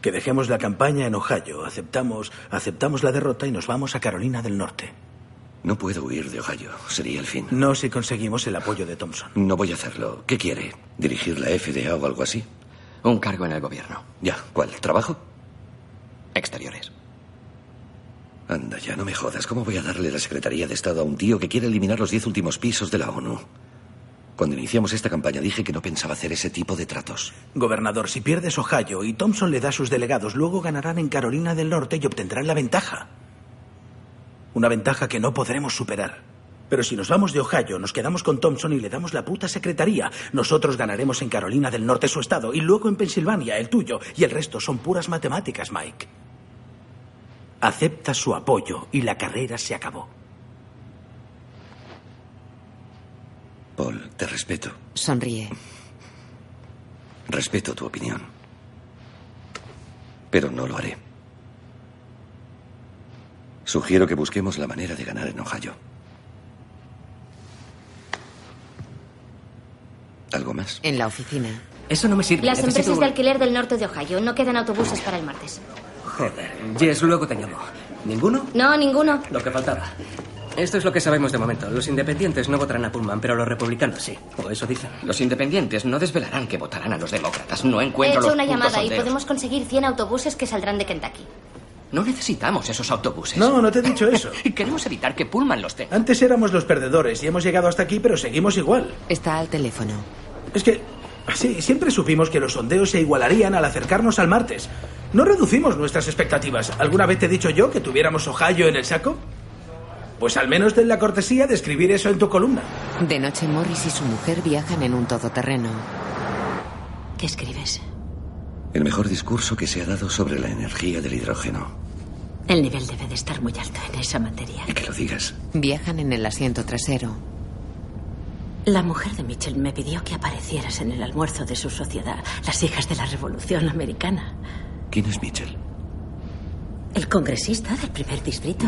S10: Que dejemos la campaña en Ohio, aceptamos, aceptamos la derrota y nos vamos a Carolina del Norte.
S9: No puedo huir de Ohio. Sería el fin.
S10: No si conseguimos el apoyo de Thompson.
S9: No voy a hacerlo. ¿Qué quiere? ¿Dirigir la FDA o algo así?
S3: Un cargo en el gobierno.
S9: Ya. ¿Cuál? ¿Trabajo?
S3: Exteriores.
S9: Anda, ya no me jodas. ¿Cómo voy a darle la Secretaría de Estado a un tío que quiere eliminar los diez últimos pisos de la ONU? Cuando iniciamos esta campaña dije que no pensaba hacer ese tipo de tratos.
S10: Gobernador, si pierdes Ohio y Thompson le da sus delegados, luego ganarán en Carolina del Norte y obtendrán la ventaja. Una ventaja que no podremos superar. Pero si nos vamos de Ohio, nos quedamos con Thompson y le damos la puta secretaría. Nosotros ganaremos en Carolina del Norte su estado y luego en Pensilvania el tuyo. Y el resto son puras matemáticas, Mike. Acepta su apoyo y la carrera se acabó.
S9: Paul, te respeto.
S2: Sonríe.
S9: Respeto tu opinión. Pero no lo haré. Sugiero que busquemos la manera de ganar en Ohio. ¿Algo más?
S2: En la oficina.
S15: Eso no me sirve.
S17: Las
S15: Necesito-
S17: empresas de alquiler del norte de Ohio no quedan autobuses para el martes.
S15: Joder, Jess, luego te llamo. ¿Ninguno?
S17: No, ninguno.
S15: Lo que faltaba. Esto es lo que sabemos de momento. Los independientes no votarán a Pullman, pero los republicanos sí. O eso dicen.
S3: Los independientes no desvelarán que votarán a los demócratas. No
S17: He
S3: encuentro
S17: hecho
S3: los
S17: una llamada y podemos conseguir 100 autobuses que saldrán de Kentucky.
S3: No necesitamos esos autobuses.
S10: No, no te he dicho eso.
S3: Y queremos evitar que Pullman los tenga.
S10: Antes éramos los perdedores y hemos llegado hasta aquí, pero seguimos igual.
S2: Está al teléfono.
S10: Es que Sí, siempre supimos que los sondeos se igualarían al acercarnos al martes. No reducimos nuestras expectativas. ¿Alguna vez te he dicho yo que tuviéramos Ohio en el saco? Pues al menos ten la cortesía de escribir eso en tu columna.
S2: De noche, Morris y su mujer viajan en un todoterreno.
S13: ¿Qué escribes?
S9: El mejor discurso que se ha dado sobre la energía del hidrógeno.
S13: El nivel debe de estar muy alto en esa materia.
S9: Y que lo digas.
S2: Viajan en el asiento trasero.
S13: La mujer de Mitchell me pidió que aparecieras en el almuerzo de su sociedad, las hijas de la Revolución Americana.
S9: ¿Quién es Mitchell?
S13: El congresista del primer distrito.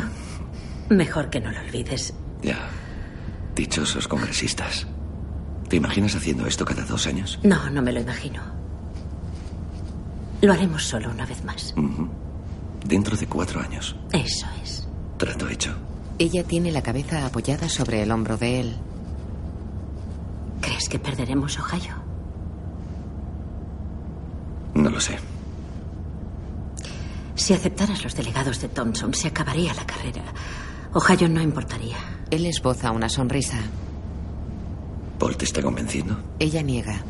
S13: Mejor que no lo olvides.
S9: Ya. Dichosos congresistas. ¿Te imaginas haciendo esto cada dos años?
S13: No, no me lo imagino. Lo haremos solo una vez más.
S9: Dentro de cuatro años.
S13: Eso es.
S9: Trato hecho.
S2: Ella tiene la cabeza apoyada sobre el hombro de él.
S13: ¿Crees que perderemos Ohio?
S9: No lo sé.
S13: Si aceptaras los delegados de Thompson, se acabaría la carrera. Ohio no importaría.
S2: Él esboza una sonrisa.
S9: ¿Paul te está convenciendo?
S2: Ella niega.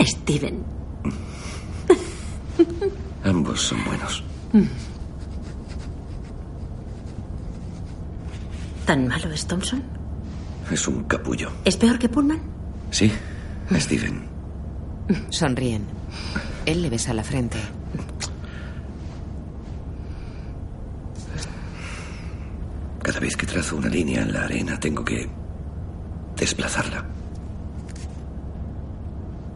S13: Steven.
S9: Ambos son buenos.
S13: ¿Tan malo es Thompson?
S9: Es un capullo.
S13: ¿Es peor que Pullman?
S9: Sí, Steven.
S2: Sonríen. Él le besa la frente.
S9: Cada vez que trazo una línea en la arena tengo que desplazarla.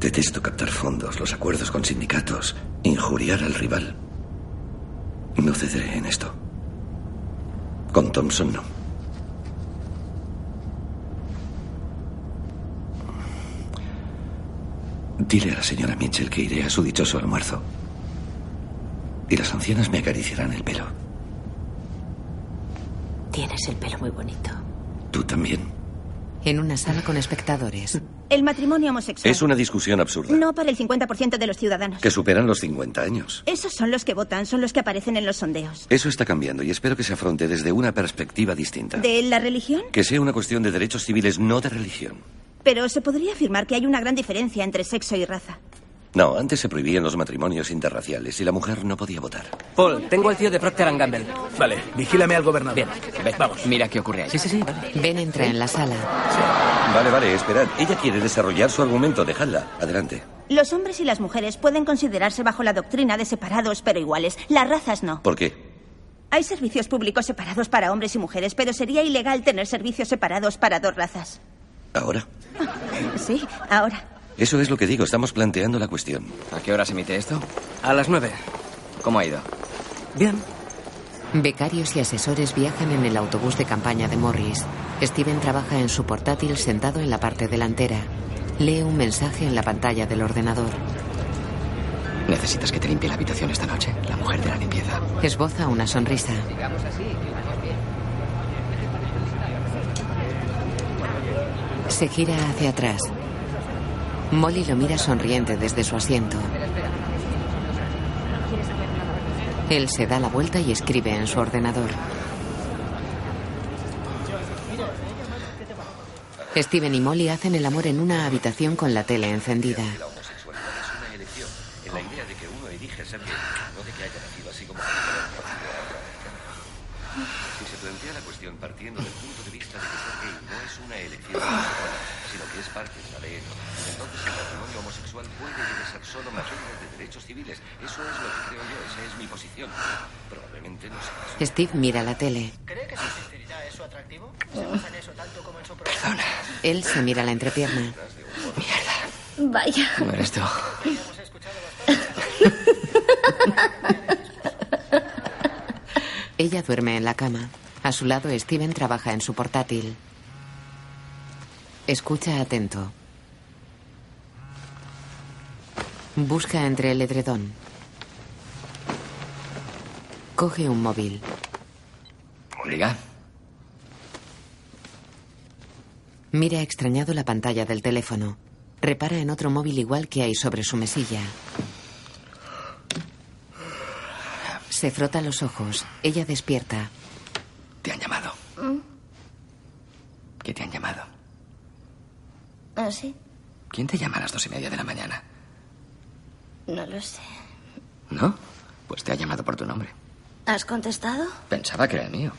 S9: Detesto captar fondos, los acuerdos con sindicatos, injuriar al rival. No cederé en esto. Con Thompson no. Dile a la señora Mitchell que iré a su dichoso almuerzo. Y las ancianas me acariciarán el pelo.
S13: Tienes el pelo muy bonito.
S9: Tú también.
S2: En una sala con espectadores.
S22: El matrimonio homosexual.
S9: Es una discusión absurda.
S22: No para el 50% de los ciudadanos.
S9: Que superan los 50 años.
S22: Esos son los que votan, son los que aparecen en los sondeos.
S9: Eso está cambiando y espero que se afronte desde una perspectiva distinta.
S22: ¿De la religión?
S9: Que sea una cuestión de derechos civiles, no de religión.
S22: Pero se podría afirmar que hay una gran diferencia entre sexo y raza.
S9: No, antes se prohibían los matrimonios interraciales y la mujer no podía votar.
S15: Paul, tengo al tío de Procter Gamble.
S10: Vale, vigílame al gobernador.
S15: Bien,
S3: Ve, vamos. Mira qué ocurre ahí.
S15: Sí, sí, sí. vale.
S2: Ben entra en la sala.
S9: Vale, vale, esperad. Ella quiere desarrollar su argumento. Dejadla. Adelante.
S22: Los hombres y las mujeres pueden considerarse bajo la doctrina de separados pero iguales. Las razas no.
S9: ¿Por qué?
S22: Hay servicios públicos separados para hombres y mujeres, pero sería ilegal tener servicios separados para dos razas.
S9: Ahora.
S22: Sí, ahora.
S9: Eso es lo que digo. Estamos planteando la cuestión.
S3: ¿A qué hora se emite esto?
S15: A las nueve.
S3: ¿Cómo ha ido?
S15: Bien.
S2: Becarios y asesores viajan en el autobús de campaña de Morris. Steven trabaja en su portátil sentado en la parte delantera. Lee un mensaje en la pantalla del ordenador.
S3: ¿Necesitas que te limpie la habitación esta noche? La mujer de la limpieza.
S2: Esboza una sonrisa. Se gira hacia atrás. Molly lo mira sonriente desde su asiento. Él se da la vuelta y escribe en su ordenador. Steven y Molly hacen el amor en una habitación con la tele encendida.
S9: La homosexualidad es una elección en la idea de que uno elige ser gay, no de que haya nacido así como Si se plantea la cuestión partiendo del punto de vista de que ser gay no es una elección, sino que es parte de la ADN, entonces el matrimonio homosexual puede y debe ser solo materia de derechos civiles. Eso es lo que creo yo, esa es mi posición. Probablemente no sea eso.
S2: Steve mira la tele.
S16: ¿Cree que su sinceridad es su atractivo? ¿Se basa en eso tanto como en su
S3: Perdona.
S2: Él se mira la entrepierna.
S17: Vaya.
S3: No eres tú.
S2: Ella duerme en la cama. A su lado, Steven trabaja en su portátil. Escucha atento. Busca entre el edredón. Coge un móvil. Mira extrañado la pantalla del teléfono. Repara en otro móvil igual que hay sobre su mesilla. Se frota los ojos. Ella despierta.
S3: Te han llamado.
S17: Mm,
S3: ¿Qué te han llamado?
S17: ¿Ah, sí?
S3: ¿Quién te llama a las dos y media de la mañana?
S17: No lo sé.
S3: ¿No? Pues te ha llamado por tu nombre.
S17: ¿Has contestado?
S3: Pensaba que era el mío.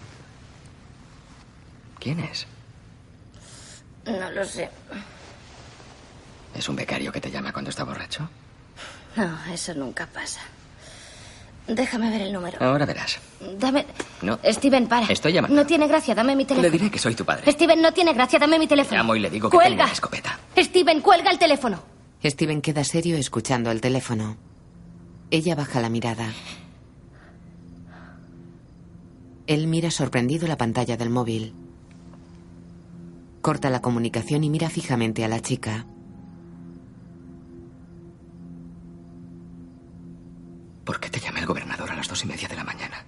S3: ¿Quién es?
S17: No lo sé.
S3: ¿Es un becario que te llama cuando está borracho?
S17: No, eso nunca pasa. Déjame ver el número.
S3: Ahora verás.
S17: Dame.
S3: No.
S17: Steven, para.
S3: Estoy llamando.
S17: No tiene gracia, dame mi teléfono.
S3: Le diré que soy tu padre.
S17: Steven, no tiene gracia, dame mi teléfono.
S3: Llamo y le digo que
S17: ¡Cuelga!
S3: tengo una escopeta.
S17: Steven, cuelga el teléfono.
S2: Steven queda serio escuchando el teléfono. Ella baja la mirada. Él mira sorprendido la pantalla del móvil. Corta la comunicación y mira fijamente a la chica.
S3: ¿Por qué te llama el gobernador a las dos y media de la mañana?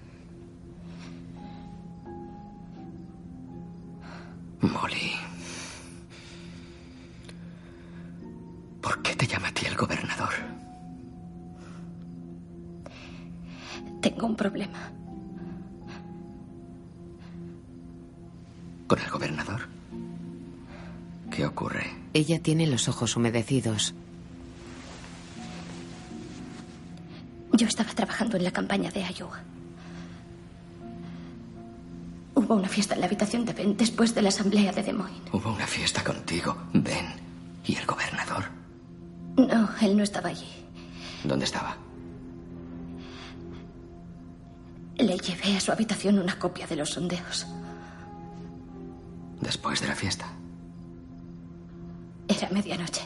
S3: Molly. ¿Por qué te llama a ti el gobernador?
S17: Tengo un problema.
S3: ¿Con el gobernador? ¿Qué ocurre?
S2: Ella tiene los ojos humedecidos.
S17: Yo estaba trabajando en la campaña de Iowa. Hubo una fiesta en la habitación de Ben después de la asamblea de Des Moines.
S3: Hubo una fiesta contigo, Ben, y el gobernador.
S17: No, él no estaba allí.
S3: ¿Dónde estaba?
S17: Le llevé a su habitación una copia de los sondeos.
S3: Después de la fiesta.
S17: Era medianoche.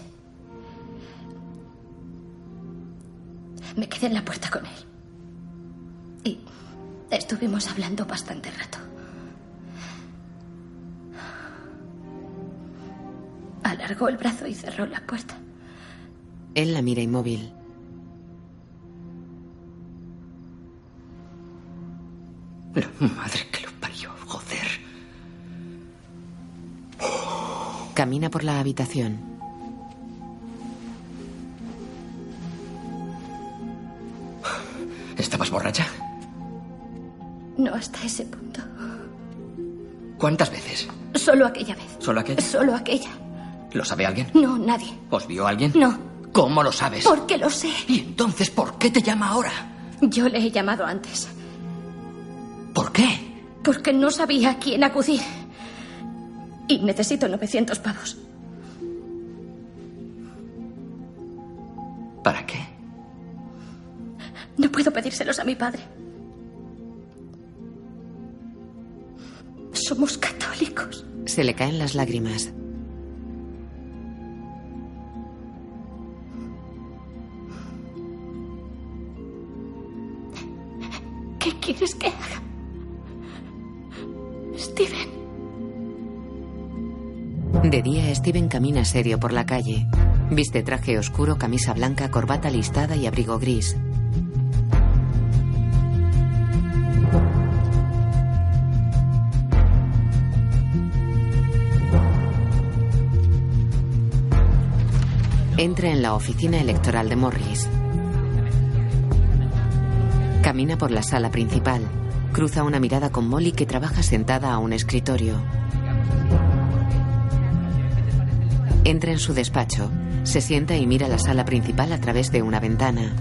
S17: Me quedé en la puerta con él. Y estuvimos hablando bastante rato. Alargó el brazo y cerró la puerta.
S2: Él la mira inmóvil.
S3: La madre
S2: Camina por la habitación.
S3: ¿Estabas borracha?
S17: No hasta ese punto.
S3: ¿Cuántas veces?
S17: Solo aquella vez.
S3: ¿Solo aquella?
S17: Solo aquella.
S3: ¿Lo sabe alguien?
S17: No, nadie.
S3: ¿Os vio alguien?
S17: No.
S3: ¿Cómo lo sabes?
S17: Porque lo sé.
S3: ¿Y entonces por qué te llama ahora?
S17: Yo le he llamado antes.
S3: ¿Por qué?
S17: Porque no sabía a quién acudir. Y necesito 900 pavos.
S3: ¿Para qué?
S17: No puedo pedírselos a mi padre. Somos católicos.
S2: Se le caen las lágrimas.
S17: ¿Qué quieres que haga? Steven.
S2: De día, Steven camina serio por la calle. Viste traje oscuro, camisa blanca, corbata listada y abrigo gris. Entra en la oficina electoral de Morris. Camina por la sala principal. Cruza una mirada con Molly que trabaja sentada a un escritorio. Entra en su despacho. Se sienta y mira la sala principal a través de una ventana.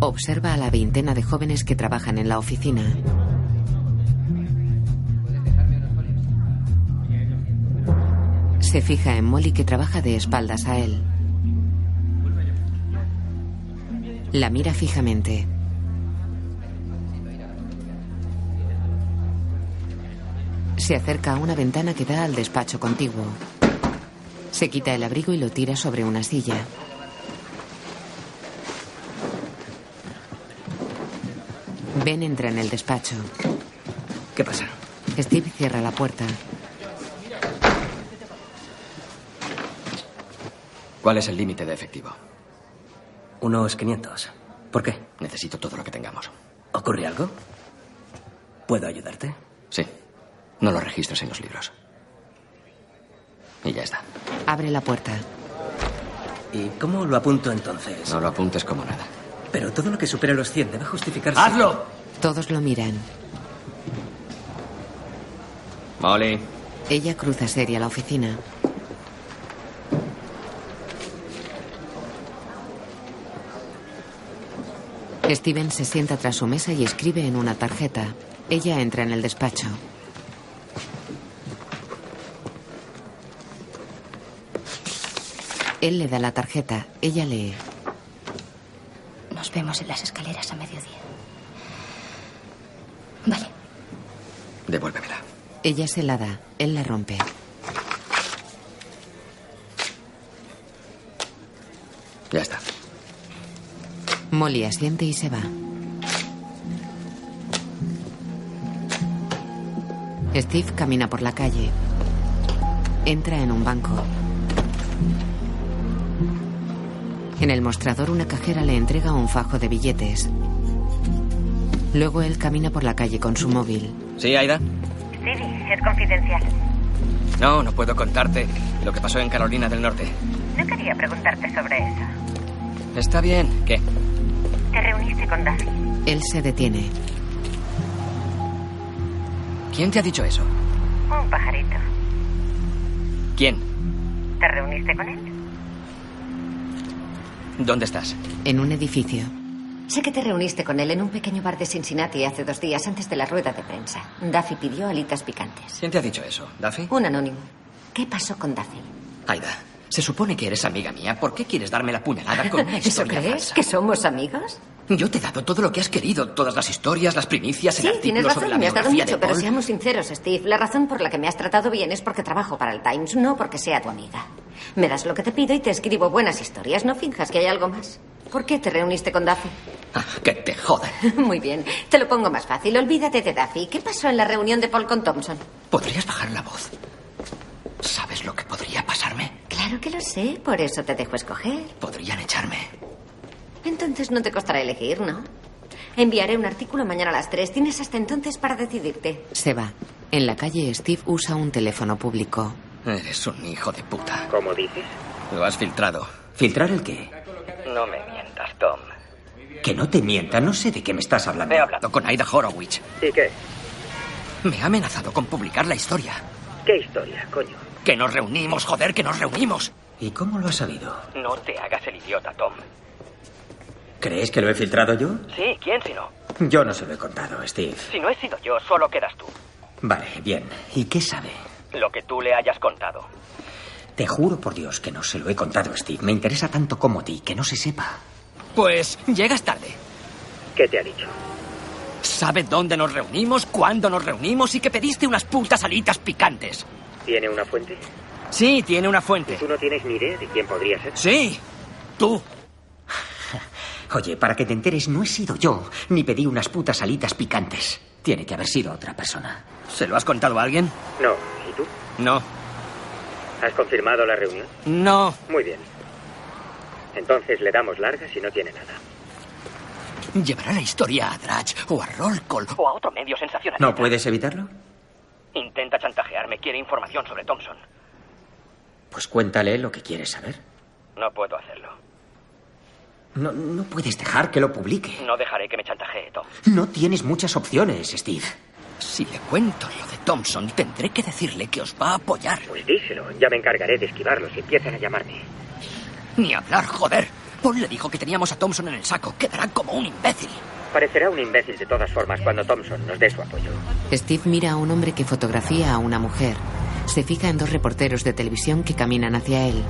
S2: Observa a la veintena de jóvenes que trabajan en la oficina. Se fija en Molly que trabaja de espaldas a él. La mira fijamente. Se acerca a una ventana que da al despacho contiguo. Se quita el abrigo y lo tira sobre una silla. Ben entra en el despacho.
S3: ¿Qué pasa?
S2: Steve cierra la puerta.
S3: ¿Cuál es el límite de efectivo?
S15: Unos 500. ¿Por qué?
S3: Necesito todo lo que tengamos.
S15: ¿Ocurre algo? ¿Puedo ayudarte?
S3: Sí. No lo registres en los libros. Y ya está.
S2: Abre la puerta.
S15: ¿Y cómo lo apunto entonces?
S3: No lo apuntes como nada.
S15: Pero todo lo que supere los 100 debe justificarse.
S3: ¡Hazlo!
S2: Todos lo miran.
S3: Molly.
S2: Ella cruza seria la oficina. Steven se sienta tras su mesa y escribe en una tarjeta. Ella entra en el despacho. Él le da la tarjeta. Ella lee.
S17: Nos vemos en las escaleras a mediodía. Vale.
S3: Devuélvemela.
S2: Ella se la da. Él la rompe.
S3: Ya está.
S2: Molly asiente y se va. Steve camina por la calle. Entra en un banco. En el mostrador una cajera le entrega un fajo de billetes. Luego él camina por la calle con su móvil.
S3: ¿Sí, Aida?
S19: Stevie, es confidencial.
S3: No, no puedo contarte lo que pasó en Carolina del Norte.
S19: No quería preguntarte sobre eso.
S3: Está bien. ¿Qué?
S19: Te reuniste con Duffy.
S2: Él se detiene.
S3: ¿Quién te ha dicho eso?
S19: Un pajarito.
S3: ¿Quién?
S19: ¿Te reuniste con él?
S3: ¿Dónde estás?
S2: En un edificio.
S13: Sé que te reuniste con él en un pequeño bar de Cincinnati hace dos días antes de la rueda de prensa. Duffy pidió alitas picantes.
S3: ¿Quién te ha dicho eso? ¿Duffy?
S13: Un anónimo. ¿Qué pasó con Duffy?
S3: Aida, se supone que eres amiga mía. ¿Por qué quieres darme la puñalada con una
S13: ¿Eso
S3: historia
S13: crees?
S3: falsa?
S13: ¿Que somos amigos?
S3: Yo te he dado todo lo que has querido, todas las historias, las primicias, el
S13: Sí,
S3: artículo
S13: tienes
S3: sobre
S13: razón,
S3: la
S13: me has dado mucho, pero
S3: Paul.
S13: seamos sinceros, Steve. La razón por la que me has tratado bien es porque trabajo para el Times, no porque sea tu amiga. Me das lo que te pido y te escribo buenas historias. No finjas que hay algo más. ¿Por qué te reuniste con Duffy?
S3: Ah, que te jodan.
S13: Muy bien, te lo pongo más fácil. Olvídate de Duffy. ¿Qué pasó en la reunión de Paul con Thompson?
S3: ¿Podrías bajar la voz? ¿Sabes lo que podría pasarme?
S13: Claro que lo sé, por eso te dejo escoger.
S3: Podrían echarme.
S13: Entonces no te costará elegir, ¿no? Enviaré un artículo mañana a las 3. Tienes hasta entonces para decidirte.
S2: Se va. En la calle Steve usa un teléfono público.
S3: Eres un hijo de puta.
S19: ¿Cómo dices?
S3: Lo has filtrado.
S12: ¿Filtrar el qué?
S19: No me mientas, Tom.
S12: Que no te mienta, no sé de qué me estás hablando.
S3: He hablado con Aida Horowitz.
S19: ¿Y qué?
S3: Me ha amenazado con publicar la historia.
S19: ¿Qué historia, coño?
S3: Que nos reunimos, joder, que nos reunimos.
S12: ¿Y cómo lo has sabido?
S19: No te hagas el idiota, Tom.
S12: ¿Crees que lo he filtrado yo?
S19: Sí, ¿quién si no?
S12: Yo no se lo he contado, Steve.
S19: Si no he sido yo, solo quedas tú.
S12: Vale, bien. ¿Y qué sabe?
S19: Lo que tú le hayas contado.
S12: Te juro por Dios que no se lo he contado, Steve. Me interesa tanto como a ti, que no se sepa.
S3: Pues llegas tarde.
S19: ¿Qué te ha dicho?
S3: Sabe dónde nos reunimos, cuándo nos reunimos y que pediste unas putas alitas picantes.
S19: ¿Tiene una fuente?
S3: Sí, tiene una fuente.
S19: ¿Tú no tienes ni idea de quién podría ser?
S3: Sí, tú.
S12: Oye, para que te enteres, no he sido yo, ni pedí unas putas alitas picantes. Tiene que haber sido otra persona.
S3: ¿Se lo has contado a alguien?
S19: No. ¿Y tú?
S3: No.
S19: ¿Has confirmado la reunión?
S3: No.
S19: Muy bien. Entonces le damos larga si no tiene nada.
S3: Llevará la historia a Drach o a Roll Call
S19: O a otro medio sensacionalista.
S12: ¿No puedes evitarlo?
S19: Intenta chantajearme. Quiere información sobre Thompson.
S12: Pues cuéntale lo que quieres saber.
S19: No puedo hacerlo.
S12: No, no puedes dejar que lo publique.
S19: No dejaré que me chantajee, Tom.
S12: No tienes muchas opciones, Steve.
S3: Si le cuento lo de Thompson, tendré que decirle que os va a apoyar.
S19: Pues díselo. Ya me encargaré de esquivarlo si empiezan a llamarme.
S3: Ni hablar, joder. Paul le dijo que teníamos a Thompson en el saco. Quedará como un imbécil.
S19: Parecerá un imbécil de todas formas cuando Thompson nos dé su apoyo.
S2: Steve mira a un hombre que fotografía a una mujer. Se fija en dos reporteros de televisión que caminan hacia él.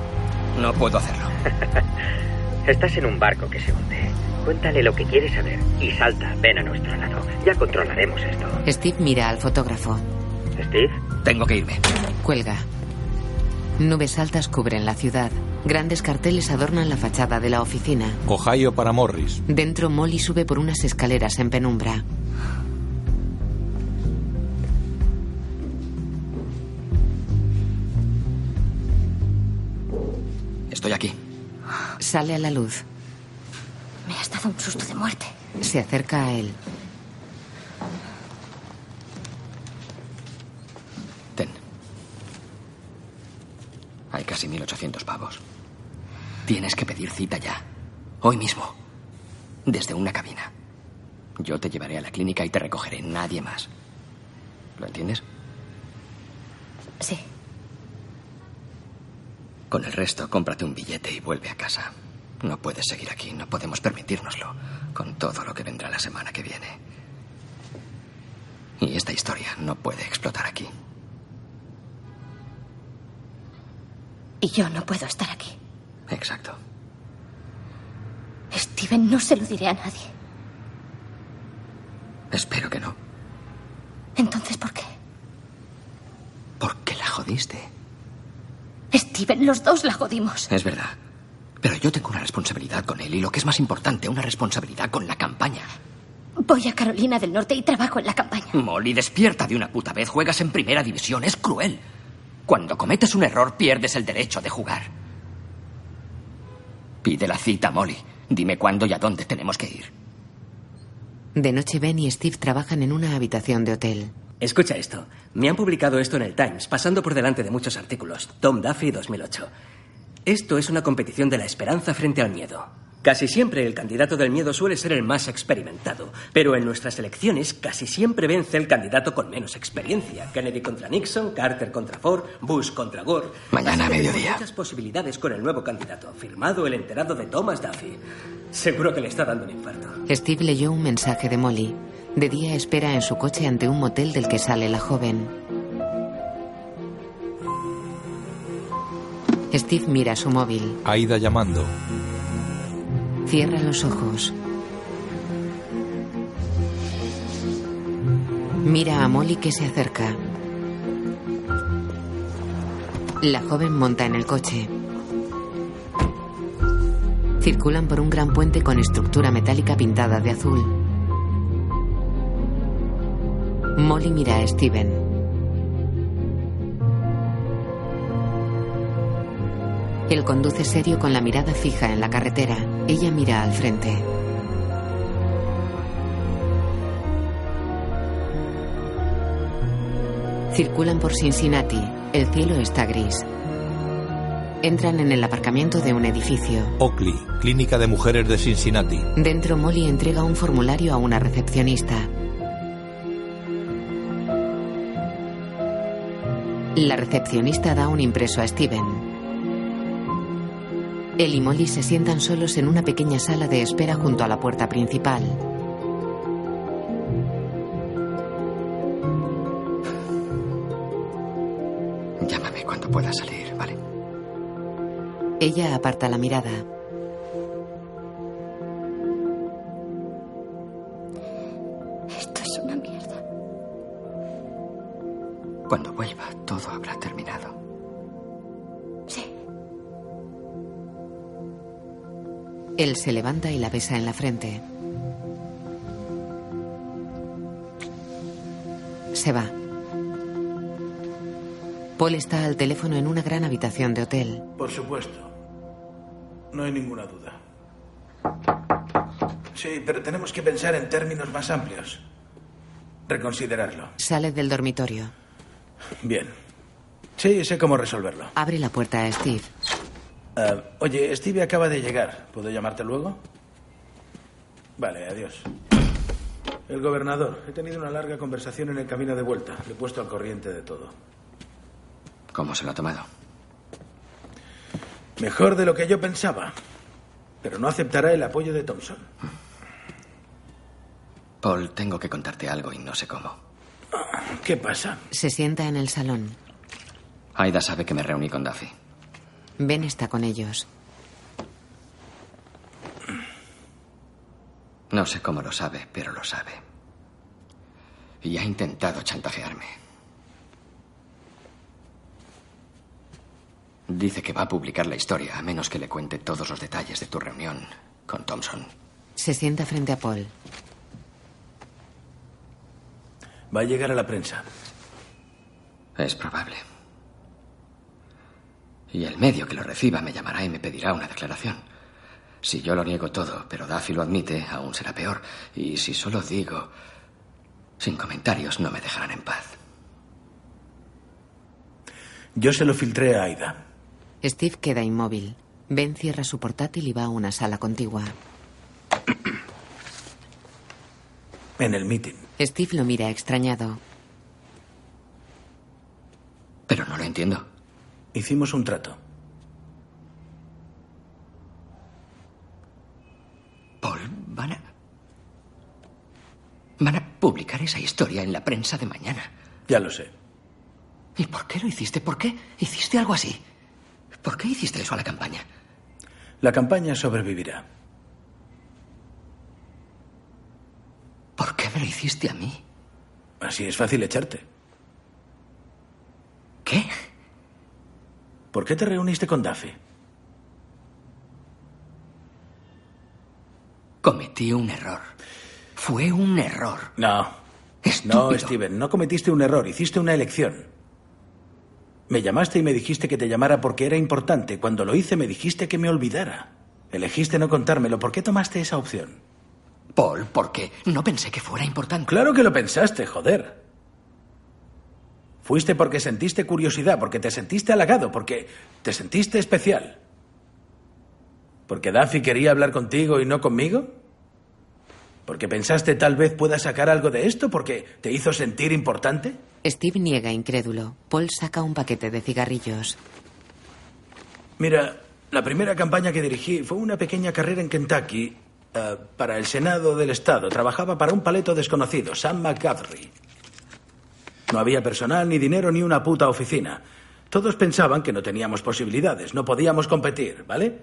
S3: No puedo hacerlo.
S19: Estás en un barco que se hunde. Cuéntale lo que quieres saber y salta. Ven a nuestro lado. Ya controlaremos esto.
S2: Steve mira al fotógrafo.
S19: Steve,
S3: Tengo que irme.
S2: Cuelga. Nubes altas cubren la ciudad. Grandes carteles adornan la fachada de la oficina.
S1: Ohio para Morris.
S2: Dentro, Molly sube por unas escaleras en penumbra.
S3: Estoy aquí.
S2: Sale a la luz.
S17: Me has dado un susto de muerte.
S2: Se acerca a él.
S3: Ten. Hay casi 1.800 pavos. Tienes que pedir cita ya. Hoy mismo. Desde una cabina. Yo te llevaré a la clínica y te recogeré, nadie más. ¿Lo entiendes?
S17: Sí.
S3: Con el resto, cómprate un billete y vuelve a casa. No puedes seguir aquí, no podemos permitírnoslo, con todo lo que vendrá la semana que viene. Y esta historia no puede explotar aquí.
S17: Y yo no puedo estar aquí.
S3: Exacto.
S17: Steven, no se lo diré a nadie.
S3: Espero que no.
S17: Entonces, ¿por qué?
S3: Porque la jodiste.
S17: Steven, los dos la jodimos.
S3: Es verdad. Pero yo tengo una responsabilidad con él y lo que es más importante, una responsabilidad con la campaña.
S17: Voy a Carolina del Norte y trabajo en la campaña.
S3: Molly, despierta de una puta vez. Juegas en primera división. Es cruel. Cuando cometes un error, pierdes el derecho de jugar. Pide la cita, Molly. Dime cuándo y a dónde tenemos que ir.
S2: De noche, Ben y Steve trabajan en una habitación de hotel.
S15: Escucha esto. Me han publicado esto en el Times, pasando por delante de muchos artículos. Tom Duffy 2008. Esto es una competición de la esperanza frente al miedo. Casi siempre el candidato del miedo suele ser el más experimentado, pero en nuestras elecciones casi siempre vence el candidato con menos experiencia. Kennedy contra Nixon, Carter contra Ford, Bush contra Gore.
S3: Mañana a mediodía.
S15: muchas posibilidades con el nuevo candidato, firmado el enterado de Thomas Duffy. Seguro que le está dando un infarto.
S2: Steve leyó un mensaje de Molly. De día espera en su coche ante un motel del que sale la joven. Steve mira su móvil.
S1: Aida llamando.
S2: Cierra los ojos. Mira a Molly que se acerca. La joven monta en el coche. Circulan por un gran puente con estructura metálica pintada de azul. Molly mira a Steven. Él conduce serio con la mirada fija en la carretera. Ella mira al frente. Circulan por Cincinnati. El cielo está gris. Entran en el aparcamiento de un edificio.
S1: Oakley, Clínica de Mujeres de Cincinnati.
S2: Dentro, Molly entrega un formulario a una recepcionista. La recepcionista da un impreso a Steven. Él y Molly se sientan solos en una pequeña sala de espera junto a la puerta principal.
S3: Llámame cuando pueda salir, ¿vale?
S2: Ella aparta la mirada.
S3: Cuando vuelva, todo habrá terminado.
S17: Sí.
S2: Él se levanta y la besa en la frente. Se va. Paul está al teléfono en una gran habitación de hotel.
S10: Por supuesto. No hay ninguna duda. Sí, pero tenemos que pensar en términos más amplios. Reconsiderarlo.
S2: Sale del dormitorio.
S10: Bien. Sí, sé cómo resolverlo.
S2: Abre la puerta a Steve.
S10: Ah, oye, Steve acaba de llegar. ¿Puedo llamarte luego? Vale, adiós. El gobernador. He tenido una larga conversación en el camino de vuelta. Le he puesto al corriente de todo.
S3: ¿Cómo se lo ha tomado?
S10: Mejor de lo que yo pensaba. Pero no aceptará el apoyo de Thompson.
S3: Paul, tengo que contarte algo y no sé cómo.
S10: ¿Qué pasa?
S2: Se sienta en el salón.
S3: Aida sabe que me reuní con Duffy.
S2: Ben está con ellos.
S3: No sé cómo lo sabe, pero lo sabe. Y ha intentado chantajearme. Dice que va a publicar la historia, a menos que le cuente todos los detalles de tu reunión con Thompson.
S2: Se sienta frente a Paul.
S10: Va a llegar a la prensa.
S3: Es probable. Y el medio que lo reciba me llamará y me pedirá una declaración. Si yo lo niego todo, pero Duffy lo admite, aún será peor. Y si solo digo sin comentarios, no me dejarán en paz.
S10: Yo se lo filtré a Aida.
S2: Steve queda inmóvil. Ben cierra su portátil y va a una sala contigua.
S10: En el meeting.
S2: Steve lo mira extrañado.
S3: Pero no lo entiendo.
S10: Hicimos un trato.
S3: Paul, van a... Van a publicar esa historia en la prensa de mañana.
S10: Ya lo sé.
S3: ¿Y por qué lo hiciste? ¿Por qué hiciste algo así? ¿Por qué hiciste eso a la campaña?
S10: La campaña sobrevivirá.
S3: ¿Por qué me lo hiciste a mí?
S10: Así es fácil echarte.
S3: ¿Qué?
S10: ¿Por qué te reuniste con Duffy?
S3: Cometí un error. Fue un error.
S10: No. No, Steven, no cometiste un error, hiciste una elección. Me llamaste y me dijiste que te llamara porque era importante. Cuando lo hice me dijiste que me olvidara. Elegiste no contármelo. ¿Por qué tomaste esa opción?
S3: Paul, ¿por qué? No pensé que fuera importante.
S10: Claro que lo pensaste, joder. Fuiste porque sentiste curiosidad, porque te sentiste halagado, porque te sentiste especial. ¿Porque Duffy quería hablar contigo y no conmigo? ¿Porque pensaste tal vez pueda sacar algo de esto? ¿Porque te hizo sentir importante?
S2: Steve niega incrédulo. Paul saca un paquete de cigarrillos.
S10: Mira, la primera campaña que dirigí fue una pequeña carrera en Kentucky eh, para el Senado del Estado. Trabajaba para un paleto desconocido, Sam McGathery. No había personal, ni dinero, ni una puta oficina. Todos pensaban que no teníamos posibilidades, no podíamos competir, ¿vale?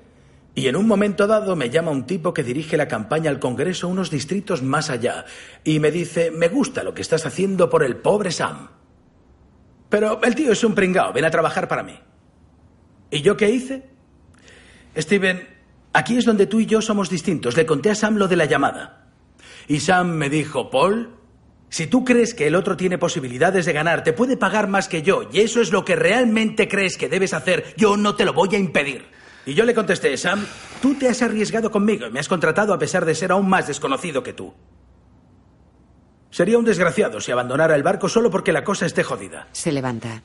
S10: Y en un momento dado me llama un tipo que dirige la campaña al Congreso unos distritos más allá y me dice, me gusta lo que estás haciendo por el pobre Sam. Pero el tío es un pringao, ven a trabajar para mí. ¿Y yo qué hice? Steven, aquí es donde tú y yo somos distintos. Le conté a Sam lo de la llamada. Y Sam me dijo, Paul, si tú crees que el otro tiene posibilidades de ganar, te puede pagar más que yo, y eso es lo que realmente crees que debes hacer, yo no te lo voy a impedir. Y yo le contesté, Sam, tú te has arriesgado conmigo y me has contratado a pesar de ser aún más desconocido que tú. Sería un desgraciado si abandonara el barco solo porque la cosa esté jodida.
S2: Se levanta.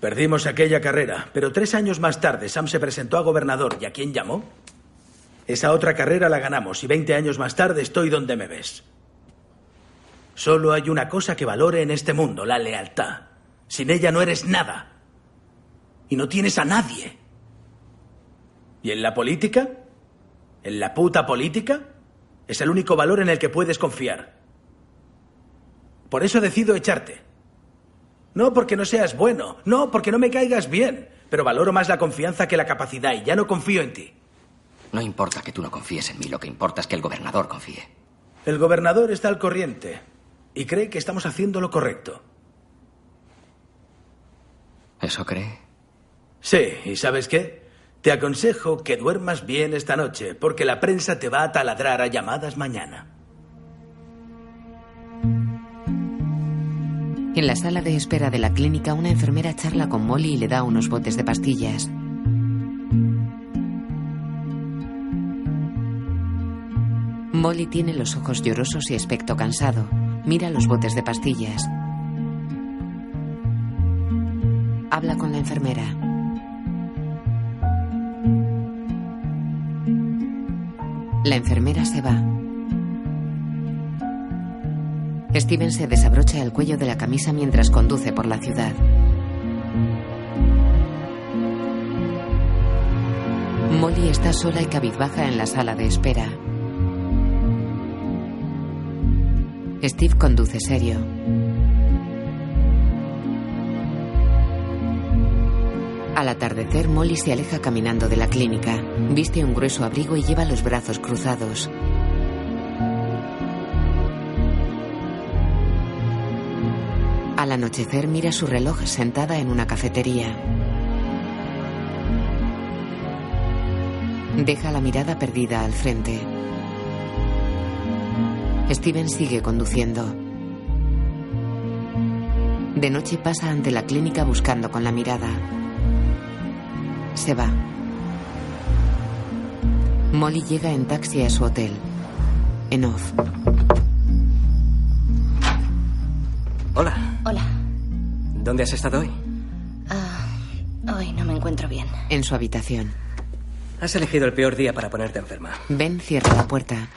S10: Perdimos aquella carrera, pero tres años más tarde Sam se presentó a gobernador. ¿Y a quién llamó? Esa otra carrera la ganamos y 20 años más tarde estoy donde me ves. Solo hay una cosa que valore en este mundo, la lealtad. Sin ella no eres nada. Y no tienes a nadie. ¿Y en la política? ¿En la puta política? Es el único valor en el que puedes confiar. Por eso decido echarte. No porque no seas bueno, no porque no me caigas bien, pero valoro más la confianza que la capacidad y ya no confío en ti.
S3: No importa que tú no confíes en mí, lo que importa es que el gobernador confíe.
S10: El gobernador está al corriente y cree que estamos haciendo lo correcto.
S3: ¿Eso cree?
S10: Sí, ¿y sabes qué? Te aconsejo que duermas bien esta noche, porque la prensa te va a taladrar a llamadas mañana.
S2: En la sala de espera de la clínica, una enfermera charla con Molly y le da unos botes de pastillas. Molly tiene los ojos llorosos y aspecto cansado. Mira los botes de pastillas. Habla con la enfermera. La enfermera se va. Steven se desabrocha el cuello de la camisa mientras conduce por la ciudad. Molly está sola y cabizbaja en la sala de espera. Steve conduce serio. Al atardecer, Molly se aleja caminando de la clínica. Viste un grueso abrigo y lleva los brazos cruzados. Anochecer mira su reloj sentada en una cafetería. Deja la mirada perdida al frente. Steven sigue conduciendo. De noche pasa ante la clínica buscando con la mirada. Se va. Molly llega en taxi a su hotel. En off.
S15: Hola.
S17: Hola.
S15: ¿Dónde has estado hoy?
S17: Ah, hoy no me encuentro bien.
S2: En su habitación.
S15: Has elegido el peor día para ponerte enferma.
S2: Ben cierra la puerta.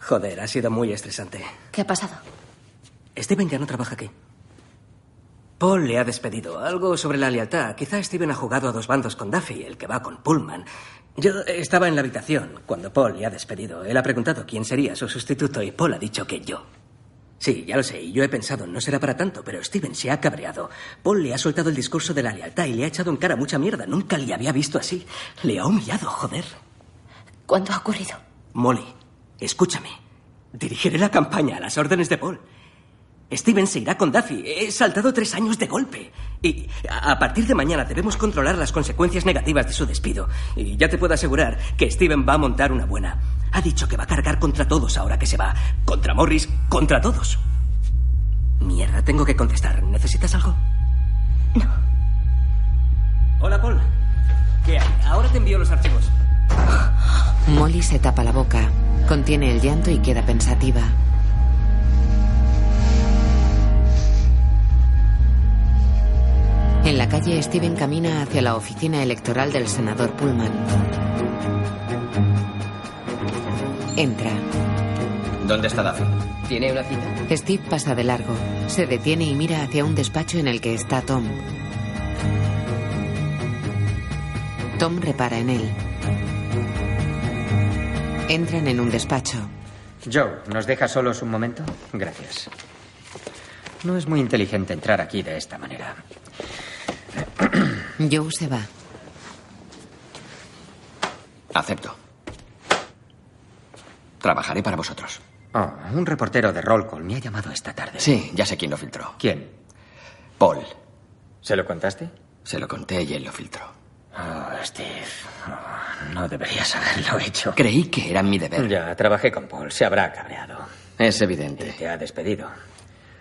S15: Joder, ha sido muy estresante.
S17: ¿Qué ha pasado?
S15: Steven ya no trabaja aquí. Paul le ha despedido. Algo sobre la lealtad. Quizá Steven ha jugado a dos bandos con Duffy, el que va con Pullman. Yo estaba en la habitación cuando Paul le ha despedido. Él ha preguntado quién sería su sustituto y Paul ha dicho que yo. Sí, ya lo sé, y yo he pensado, no será para tanto, pero Steven se ha cabreado. Paul le ha soltado el discurso de la lealtad y le ha echado en cara mucha mierda. Nunca le había visto así. Le ha humillado, joder.
S17: ¿Cuándo ha ocurrido?
S15: Molly, escúchame. Dirigiré la campaña a las órdenes de Paul. Steven se irá con Duffy. He saltado tres años de golpe. Y a partir de mañana debemos controlar las consecuencias negativas de su despido. Y ya te puedo asegurar que Steven va a montar una buena. Ha dicho que va a cargar contra todos ahora que se va. Contra Morris, contra todos. Mierda, tengo que contestar. ¿Necesitas algo?
S17: No.
S15: Hola, Paul. ¿Qué hay? Ahora te envío los archivos.
S2: Molly se tapa la boca, contiene el llanto y queda pensativa. En la calle, Steven camina hacia la oficina electoral del senador Pullman. Entra.
S3: ¿Dónde está Duffy? ¿Tiene una cita?
S2: Steve pasa de largo. Se detiene y mira hacia un despacho en el que está Tom. Tom repara en él. Entran en un despacho.
S12: Joe, ¿nos deja solos un momento? Gracias. No es muy inteligente entrar aquí de esta manera.
S2: Joe se va.
S3: Acepto. Trabajaré para vosotros.
S12: Oh, un reportero de roll call me ha llamado esta tarde.
S3: Sí, ya sé quién lo filtró.
S12: ¿Quién?
S3: Paul.
S12: ¿Se lo contaste?
S3: Se lo conté y él lo filtró.
S12: Oh, Steve. Oh, no deberías haberlo hecho.
S3: Creí que era mi deber.
S12: Ya, trabajé con Paul. Se habrá cabreado.
S3: Es evidente.
S12: Y te ha despedido.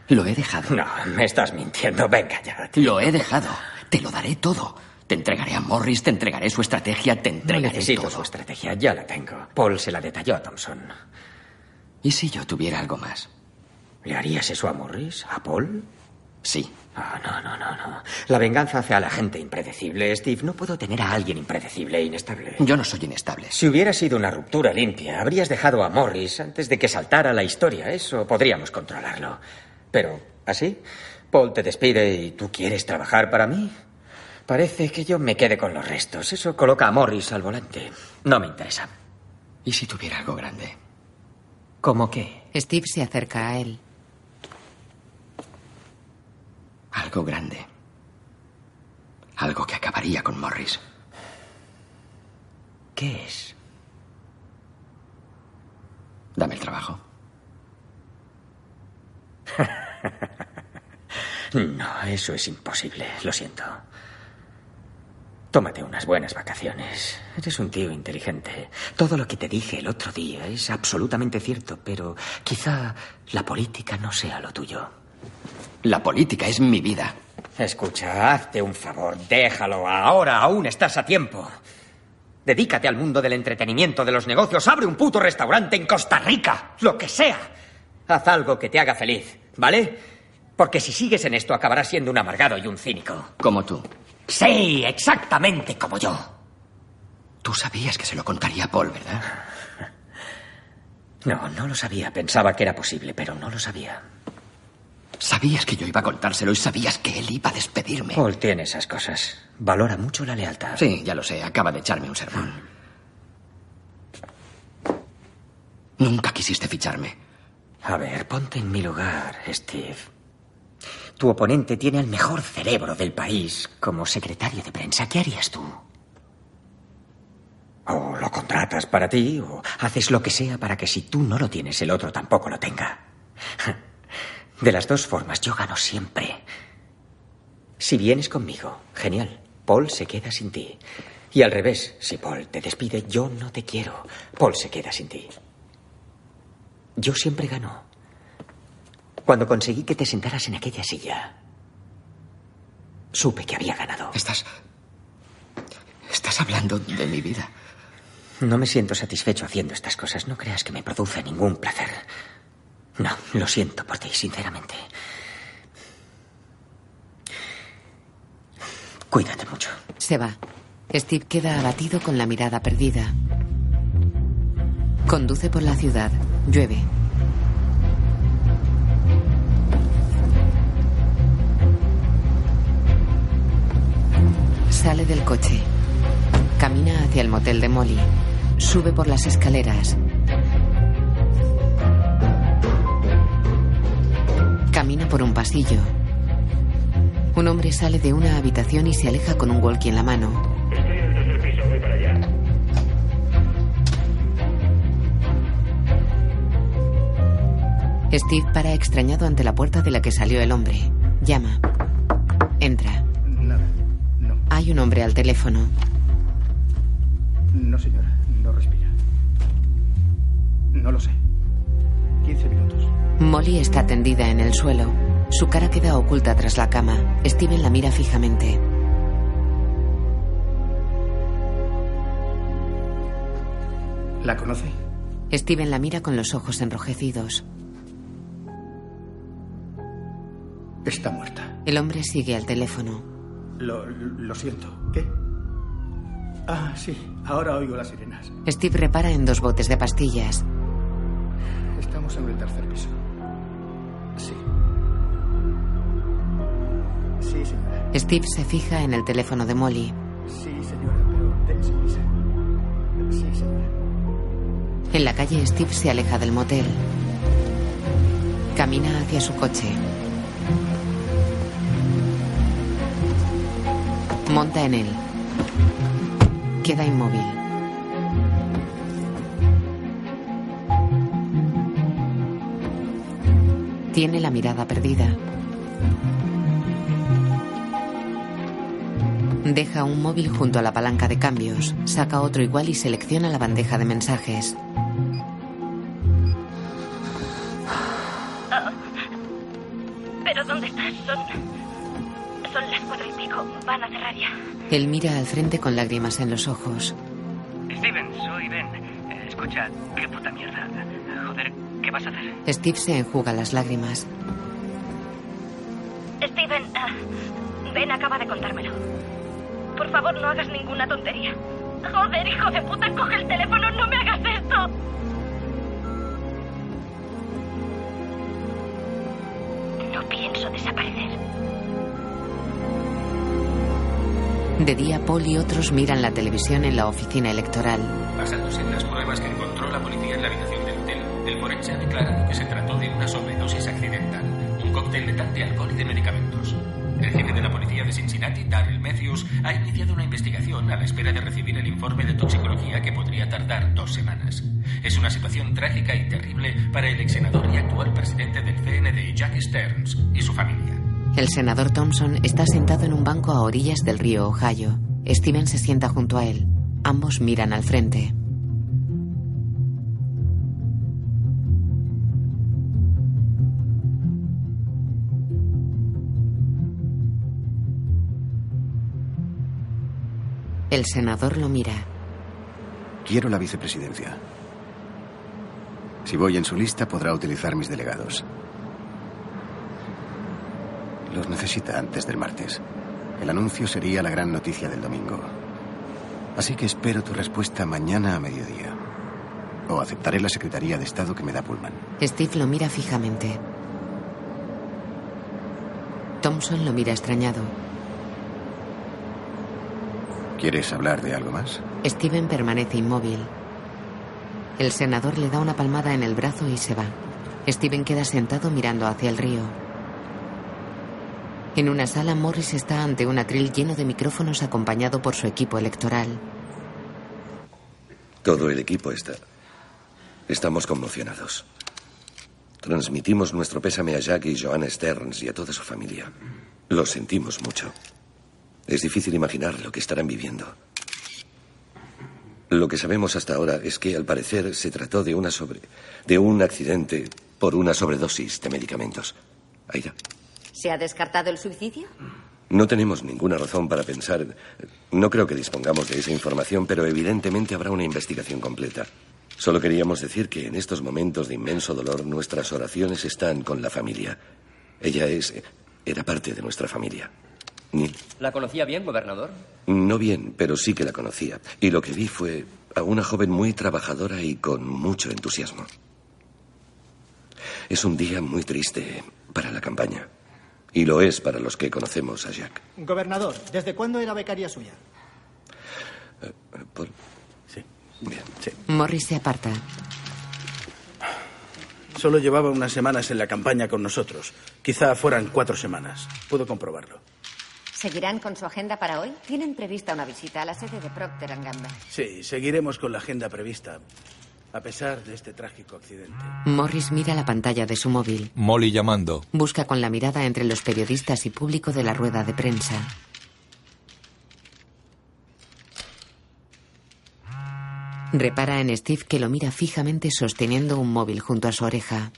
S3: Lo he dejado.
S12: No, me estás mintiendo. Venga ya.
S3: Lo he dejado. Te lo daré todo. Te entregaré a Morris, te entregaré su estrategia, te
S12: No
S3: entregaré
S12: necesito
S3: todo.
S12: su estrategia. Ya la tengo. Paul se la detalló a Thompson.
S3: ¿Y si yo tuviera algo más?
S12: ¿Le harías eso a Morris? ¿A Paul?
S3: Sí.
S12: Ah, no, no, no, no. La venganza hace a la gente impredecible, Steve. No puedo tener a alguien impredecible e inestable.
S3: Yo no soy inestable.
S12: Si hubiera sido una ruptura limpia, habrías dejado a Morris antes de que saltara la historia. Eso podríamos controlarlo. Pero, ¿así? Paul te despide y tú quieres trabajar para mí. Parece que yo me quede con los restos. Eso coloca a Morris al volante. No me interesa.
S3: ¿Y si tuviera algo grande?
S12: ¿Cómo qué?
S2: Steve se acerca a él.
S3: Algo grande. Algo que acabaría con Morris.
S12: ¿Qué es?
S3: Dame el trabajo.
S12: No, eso es imposible. Lo siento. Tómate unas buenas vacaciones. Eres un tío inteligente. Todo lo que te dije el otro día es absolutamente cierto, pero quizá la política no sea lo tuyo.
S3: La política es mi vida.
S12: Escucha, hazte un favor, déjalo. Ahora aún estás a tiempo. Dedícate al mundo del entretenimiento, de los negocios. Abre un puto restaurante en Costa Rica. Lo que sea. Haz algo que te haga feliz, ¿vale? Porque si sigues en esto acabarás siendo un amargado y un cínico.
S3: Como tú.
S12: Sí, exactamente como yo.
S3: Tú sabías que se lo contaría a Paul, ¿verdad?
S12: No, no lo sabía. Pensaba que era posible, pero no lo sabía.
S3: Sabías que yo iba a contárselo y sabías que él iba a despedirme.
S12: Paul tiene esas cosas. Valora mucho la lealtad.
S3: Sí, ya lo sé. Acaba de echarme un sermón. Nunca quisiste ficharme.
S12: A ver, ponte en mi lugar, Steve. Tu oponente tiene el mejor cerebro del país como secretario de prensa. ¿Qué harías tú? O lo contratas para ti, o haces lo que sea para que si tú no lo tienes, el otro tampoco lo tenga. De las dos formas, yo gano siempre. Si vienes conmigo, genial. Paul se queda sin ti. Y al revés, si Paul te despide, yo no te quiero. Paul se queda sin ti. Yo siempre gano. Cuando conseguí que te sentaras en aquella silla, supe que había ganado.
S3: Estás. Estás hablando de mi vida.
S12: No me siento satisfecho haciendo estas cosas. No creas que me produce ningún placer. No, lo siento por ti, sinceramente. Cuídate mucho.
S2: Se va. Steve queda abatido con la mirada perdida. Conduce por la ciudad. Llueve. Sale del coche. Camina hacia el motel de Molly. Sube por las escaleras. Camina por un pasillo. Un hombre sale de una habitación y se aleja con un walkie en la mano.
S19: Estoy en el tercer piso, voy para allá.
S2: Steve para extrañado ante la puerta de la que salió el hombre. Llama. Entra. Hay un hombre al teléfono.
S5: No, señora. No respira. No lo sé. 15 minutos.
S2: Molly está tendida en el suelo. Su cara queda oculta tras la cama. Steven la mira fijamente.
S5: ¿La conoce?
S2: Steven la mira con los ojos enrojecidos.
S5: Está muerta.
S2: El hombre sigue al teléfono.
S5: Lo, lo siento. ¿Qué? Ah, sí. Ahora oigo las sirenas.
S2: Steve repara en dos botes de pastillas.
S5: Estamos en el tercer piso. Sí. Sí, señora.
S2: Steve se fija en el teléfono de Molly.
S5: Sí, señora, pero déjese prisa. Sí, señora.
S2: En la calle, Steve se aleja del motel. Camina hacia su coche. Monta en él. Queda inmóvil. Tiene la mirada perdida. Deja un móvil junto a la palanca de cambios, saca otro igual y selecciona la bandeja de mensajes. Él mira al frente con lágrimas en los ojos.
S21: Steven, soy Ben. Eh, escucha, qué puta mierda. Joder, ¿qué vas a hacer?
S2: Steve se enjuga las lágrimas.
S22: Steven, ah, Ben acaba de contármelo. Por favor, no hagas ninguna tontería. Joder, hijo de puta, coge el teléfono,
S2: De día, Paul y otros miran la televisión en la oficina electoral.
S23: Basándose en las pruebas que encontró la policía en la habitación del hotel, el forense ha declarado que se trató de una sobredosis accidental, un cóctel letal de alcohol y de medicamentos. El jefe de la policía de Cincinnati, Darrell Matthews, ha iniciado una investigación a la espera de recibir el informe de toxicología que podría tardar dos semanas. Es una situación trágica y terrible para el ex senador y actual presidente del CND, Jack Stearns, y su familia.
S2: El senador Thompson está sentado en un banco a orillas del río Ohio. Steven se sienta junto a él. Ambos miran al frente. El senador lo mira.
S18: Quiero la vicepresidencia. Si voy en su lista, podrá utilizar mis delegados. Los necesita antes del martes. El anuncio sería la gran noticia del domingo. Así que espero tu respuesta mañana a mediodía. O aceptaré la Secretaría de Estado que me da Pullman.
S2: Steve lo mira fijamente. Thompson lo mira extrañado.
S18: ¿Quieres hablar de algo más?
S2: Steven permanece inmóvil. El senador le da una palmada en el brazo y se va. Steven queda sentado mirando hacia el río. En una sala, Morris está ante un atril lleno de micrófonos acompañado por su equipo electoral.
S9: Todo el equipo está. Estamos conmocionados. Transmitimos nuestro pésame a Jack y Joanna Stearns y a toda su familia. Lo sentimos mucho. Es difícil imaginar lo que estarán viviendo. Lo que sabemos hasta ahora es que al parecer se trató de una sobre de un accidente por una sobredosis de medicamentos. Aida,
S13: ¿Se ha descartado el suicidio?
S9: no tenemos ninguna razón para pensar. No creo que dispongamos de esa información, pero evidentemente habrá una investigación completa. Solo queríamos decir que en estos momentos de inmenso dolor nuestras oraciones están con la familia. Ella es era parte de nuestra familia. Neil.
S3: ¿La conocía bien, gobernador?
S9: No bien, pero sí que la conocía. Y lo que vi fue a una joven muy trabajadora y con mucho entusiasmo. Es un día muy triste para la campaña. Y lo es para los que conocemos a Jack.
S16: Gobernador, ¿desde cuándo era becaria suya?
S9: Paul.
S10: Sí.
S9: Bien.
S10: Sí.
S2: Morris se aparta.
S10: Solo llevaba unas semanas en la campaña con nosotros. Quizá fueran cuatro semanas. Puedo comprobarlo.
S13: ¿Seguirán con su agenda para hoy? Tienen prevista una visita a la sede de Procter Gamble.
S10: Sí, seguiremos con la agenda prevista, a pesar de este trágico accidente.
S2: Morris mira la pantalla de su móvil.
S1: Molly llamando.
S2: Busca con la mirada entre los periodistas y público de la rueda de prensa. Repara en Steve que lo mira fijamente sosteniendo un móvil junto a su oreja.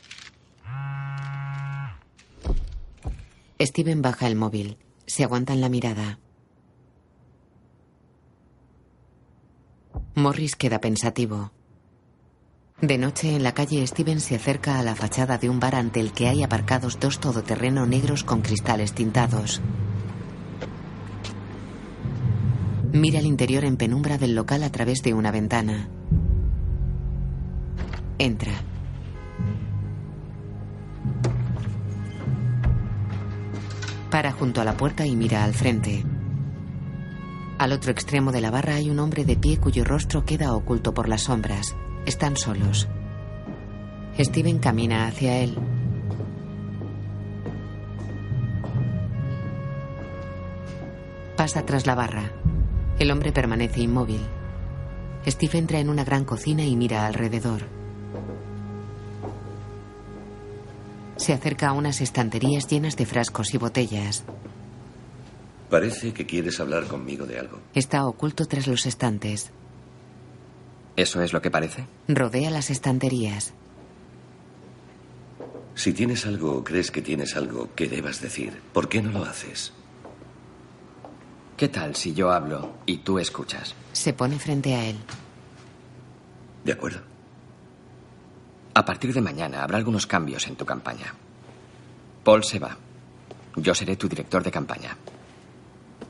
S2: Steven baja el móvil. Se aguantan la mirada. Morris queda pensativo. De noche en la calle Steven se acerca a la fachada de un bar ante el que hay aparcados dos todoterreno negros con cristales tintados. Mira el interior en penumbra del local a través de una ventana. Entra. Para junto a la puerta y mira al frente. Al otro extremo de la barra hay un hombre de pie cuyo rostro queda oculto por las sombras. Están solos. Steven camina hacia él. Pasa tras la barra. El hombre permanece inmóvil. Steve entra en una gran cocina y mira alrededor. Se acerca a unas estanterías llenas de frascos y botellas.
S9: Parece que quieres hablar conmigo de algo.
S2: Está oculto tras los estantes.
S3: ¿Eso es lo que parece?
S2: Rodea las estanterías.
S9: Si tienes algo o crees que tienes algo que debas decir, ¿por qué no lo haces?
S3: ¿Qué tal si yo hablo y tú escuchas?
S2: Se pone frente a él.
S9: De acuerdo.
S3: A partir de mañana habrá algunos cambios en tu campaña. Paul se va. Yo seré tu director de campaña.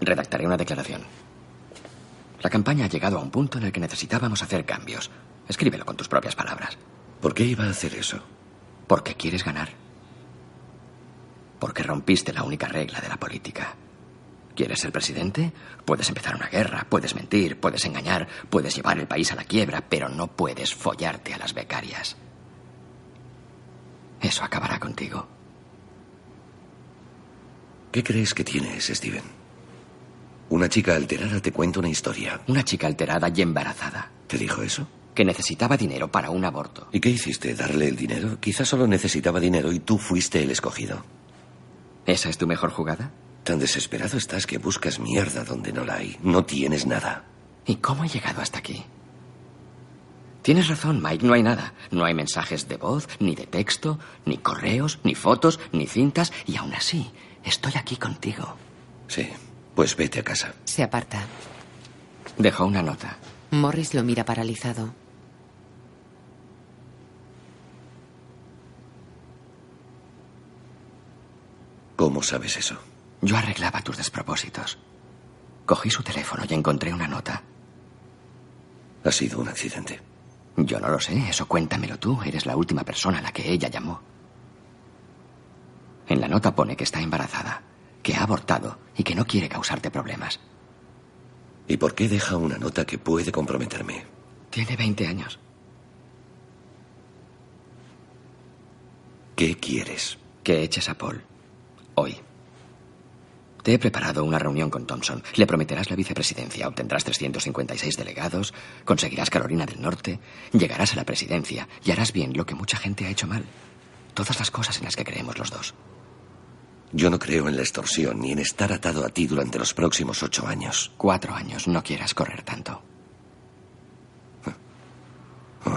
S3: Redactaré una declaración. La campaña ha llegado a un punto en el que necesitábamos hacer cambios. Escríbelo con tus propias palabras.
S9: ¿Por qué iba a hacer eso?
S3: Porque quieres ganar. Porque rompiste la única regla de la política. ¿Quieres ser presidente? Puedes empezar una guerra, puedes mentir, puedes engañar, puedes llevar el país a la quiebra, pero no puedes follarte a las becarias. Eso acabará contigo.
S9: ¿Qué crees que tienes, Steven? Una chica alterada te cuenta una historia.
S3: Una chica alterada y embarazada.
S9: ¿Te dijo eso?
S3: Que necesitaba dinero para un aborto.
S9: ¿Y qué hiciste? ¿Darle el dinero? Quizás solo necesitaba dinero y tú fuiste el escogido.
S3: ¿Esa es tu mejor jugada?
S9: Tan desesperado estás que buscas mierda donde no la hay. No tienes nada.
S3: ¿Y cómo he llegado hasta aquí? Tienes razón, Mike, no hay nada. No hay mensajes de voz, ni de texto, ni correos, ni fotos, ni cintas, y aún así estoy aquí contigo.
S9: Sí, pues vete a casa.
S2: Se aparta.
S3: Dejó una nota.
S2: Morris lo mira paralizado.
S9: ¿Cómo sabes eso?
S3: Yo arreglaba tus despropósitos. Cogí su teléfono y encontré una nota.
S9: Ha sido un accidente.
S3: Yo no lo sé, eso cuéntamelo tú. Eres la última persona a la que ella llamó. En la nota pone que está embarazada, que ha abortado y que no quiere causarte problemas.
S9: ¿Y por qué deja una nota que puede comprometerme?
S3: Tiene 20 años.
S9: ¿Qué quieres?
S3: Que eches a Paul. Hoy. Te he preparado una reunión con Thompson. Le prometerás la vicepresidencia, obtendrás 356 delegados, conseguirás Carolina del Norte, llegarás a la presidencia y harás bien lo que mucha gente ha hecho mal. Todas las cosas en las que creemos los dos.
S9: Yo no creo en la extorsión ni en estar atado a ti durante los próximos ocho años.
S3: Cuatro años, no quieras correr tanto.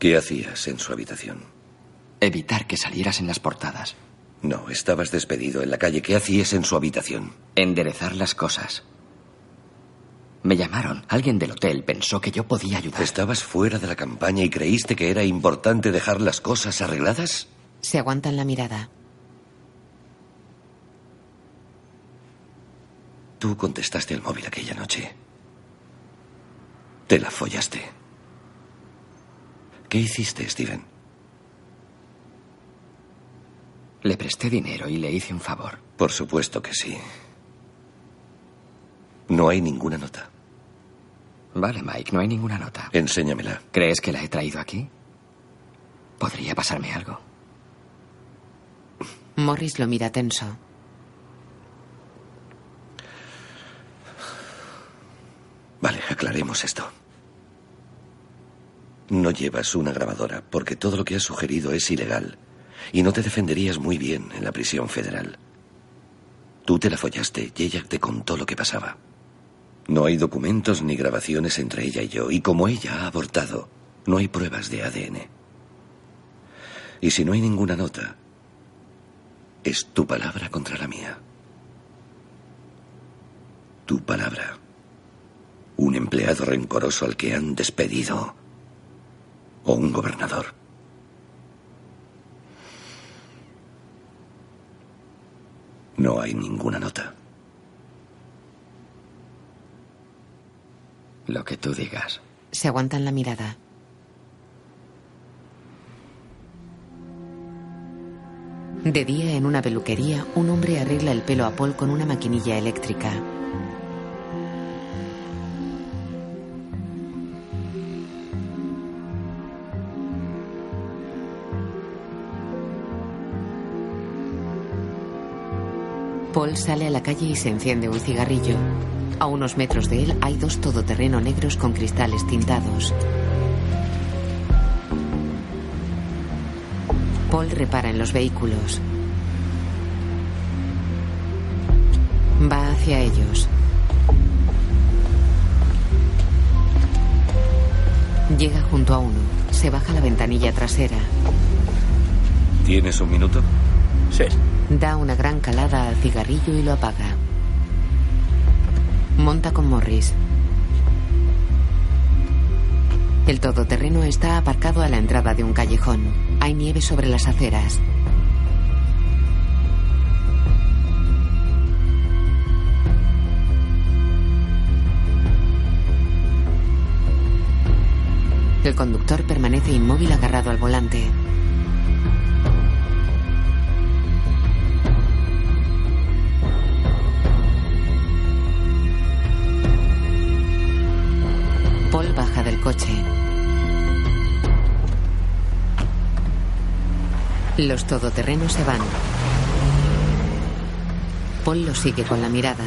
S9: ¿Qué hacías en su habitación?
S3: Evitar que salieras en las portadas.
S9: No, estabas despedido en la calle. ¿Qué hacías en su habitación?
S3: Enderezar las cosas. Me llamaron. Alguien del hotel pensó que yo podía ayudar.
S9: ¿Estabas fuera de la campaña y creíste que era importante dejar las cosas arregladas?
S2: Se aguantan la mirada.
S9: Tú contestaste al móvil aquella noche. Te la follaste. ¿Qué hiciste, Steven?
S3: Le presté dinero y le hice un favor.
S9: Por supuesto que sí. No hay ninguna nota.
S3: Vale, Mike, no hay ninguna nota.
S9: Enséñamela.
S3: ¿Crees que la he traído aquí? Podría pasarme algo.
S2: Morris lo mira tenso.
S9: Vale, aclaremos esto. No llevas una grabadora porque todo lo que has sugerido es ilegal y no te defenderías muy bien en la prisión federal. Tú te la follaste y ella te contó lo que pasaba. No hay documentos ni grabaciones entre ella y yo, y como ella ha abortado, no hay pruebas de ADN. Y si no hay ninguna nota, es tu palabra contra la mía. Tu palabra. Un empleado rencoroso al que han despedido. O un gobernador. No hay ninguna nota.
S3: Lo que tú digas.
S2: Se aguantan la mirada. De día, en una peluquería, un hombre arregla el pelo a Paul con una maquinilla eléctrica. Paul sale a la calle y se enciende un cigarrillo. A unos metros de él hay dos todoterreno negros con cristales tintados. Paul repara en los vehículos. Va hacia ellos. Llega junto a uno. Se baja la ventanilla trasera.
S9: ¿Tienes un minuto?
S10: Sí.
S2: Da una gran calada al cigarrillo y lo apaga. Monta con Morris. El todoterreno está aparcado a la entrada de un callejón. Hay nieve sobre las aceras. El conductor permanece inmóvil agarrado al volante. Del coche. Los todoterrenos se van. Paul lo sigue con la mirada.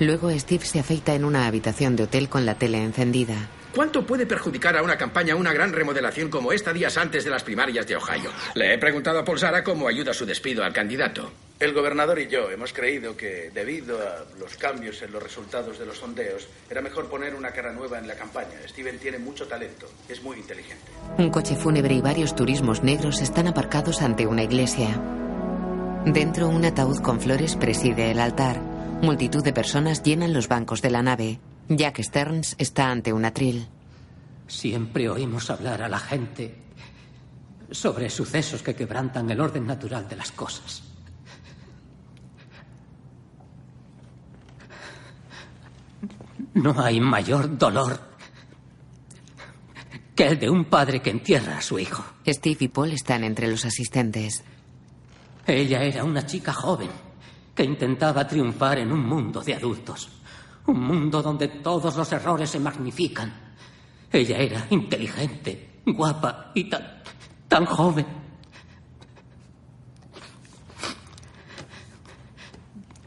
S2: Luego Steve se afeita en una habitación de hotel con la tele encendida.
S20: ¿Cuánto puede perjudicar a una campaña una gran remodelación como esta días antes de las primarias de Ohio? Le he preguntado a Paul Sara cómo ayuda su despido al candidato.
S10: El gobernador y yo hemos creído que, debido a los cambios en los resultados de los sondeos, era mejor poner una cara nueva en la campaña. Steven tiene mucho talento, es muy inteligente.
S2: Un coche fúnebre y varios turismos negros están aparcados ante una iglesia. Dentro, un ataúd con flores preside el altar. Multitud de personas llenan los bancos de la nave. Jack Stearns está ante un atril.
S21: Siempre oímos hablar a la gente sobre sucesos que quebrantan el orden natural de las cosas. No hay mayor dolor que el de un padre que entierra a su hijo.
S2: Steve y Paul están entre los asistentes.
S21: Ella era una chica joven que intentaba triunfar en un mundo de adultos. Un mundo donde todos los errores se magnifican. Ella era inteligente, guapa y tan, tan joven.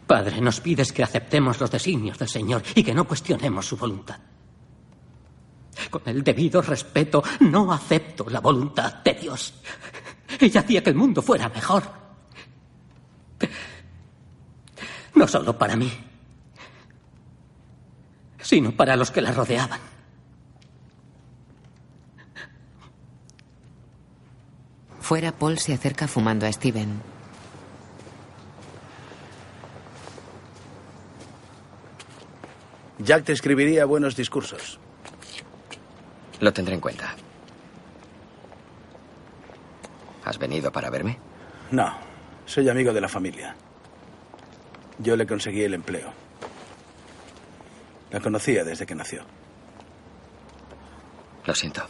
S21: Padre, nos pides que aceptemos los designios del Señor y que no cuestionemos su voluntad. Con el debido respeto, no acepto la voluntad de Dios. Ella hacía que el mundo fuera mejor. No solo para mí, sino para los que la rodeaban.
S2: Fuera, Paul se acerca fumando a Steven.
S10: Jack te escribiría buenos discursos.
S3: Lo tendré en cuenta. ¿Has venido para verme?
S10: No, soy amigo de la familia. Yo le conseguí el empleo. La conocía desde que nació.
S3: Lo siento.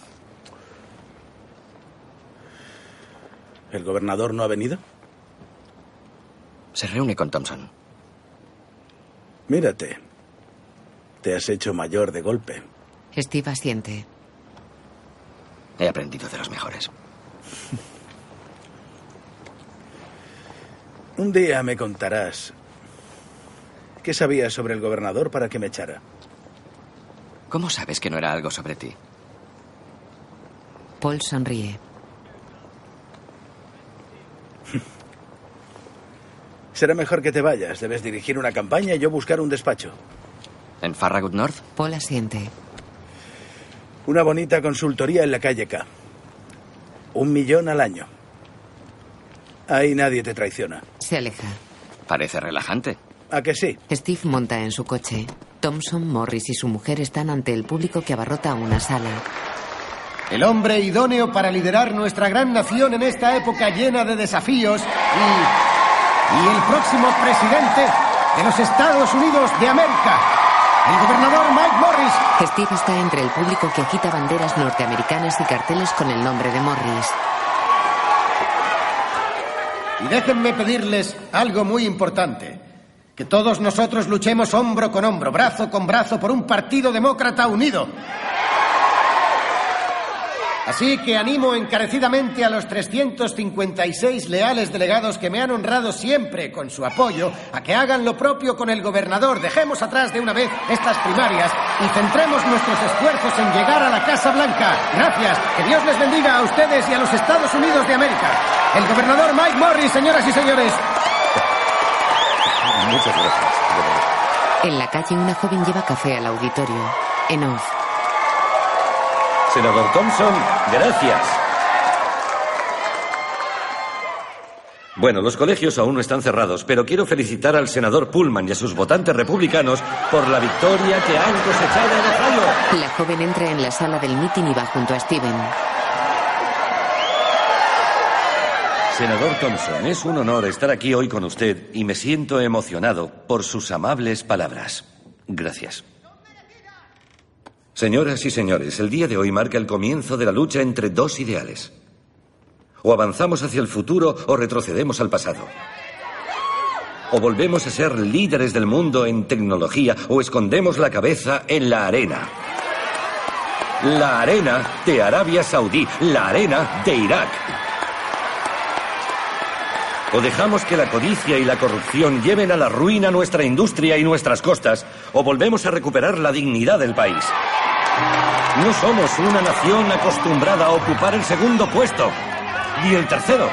S10: ¿El gobernador no ha venido?
S3: Se reúne con Thompson.
S10: Mírate. Te has hecho mayor de golpe.
S2: Steve asiente.
S3: He aprendido de los mejores.
S10: Un día me contarás qué sabías sobre el gobernador para que me echara.
S3: ¿Cómo sabes que no era algo sobre ti?
S2: Paul sonríe.
S10: Será mejor que te vayas. Debes dirigir una campaña y yo buscar un despacho.
S3: ¿En Farragut North?
S2: Paul asiente.
S10: Una bonita consultoría en la calle K. Un millón al año. Ahí nadie te traiciona.
S2: Se aleja.
S3: Parece relajante.
S10: ¿A que sí?
S2: Steve monta en su coche. Thompson, Morris y su mujer están ante el público que abarrota una sala.
S24: El hombre idóneo para liderar nuestra gran nación en esta época llena de desafíos y, y el próximo presidente de los Estados Unidos de América, el gobernador Mike Morris.
S2: Steve está entre el público que agita banderas norteamericanas y carteles con el nombre de Morris.
S24: Y déjenme pedirles algo muy importante. Que todos nosotros luchemos hombro con hombro, brazo con brazo por un partido demócrata unido. Así que animo encarecidamente a los 356 leales delegados que me han honrado siempre con su apoyo a que hagan lo propio con el gobernador. Dejemos atrás de una vez estas primarias y centremos nuestros esfuerzos en llegar a la Casa Blanca. Gracias. Que Dios les bendiga a ustedes y a los Estados Unidos de América. El gobernador Mike Morris, señoras y señores.
S9: Muchas gracias.
S2: En la calle una joven lleva café al auditorio. En off.
S9: Senador Thompson, gracias. Bueno, los colegios aún no están cerrados, pero quiero felicitar al senador Pullman y a sus votantes republicanos por la victoria que han cosechado en Ohio.
S2: La joven entra en la sala del mitin y va junto a Steven.
S9: Senador Thompson, es un honor estar aquí hoy con usted y me siento emocionado por sus amables palabras. Gracias. Señoras y señores, el día de hoy marca el comienzo de la lucha entre dos ideales. O avanzamos hacia el futuro o retrocedemos al pasado. O volvemos a ser líderes del mundo en tecnología o escondemos la cabeza en la arena. La arena de Arabia Saudí, la arena de Irak. O dejamos que la codicia y la corrupción lleven a la ruina nuestra industria y nuestras costas, o volvemos a recuperar la dignidad del país. No somos una nación acostumbrada a ocupar el segundo puesto, ni el tercero.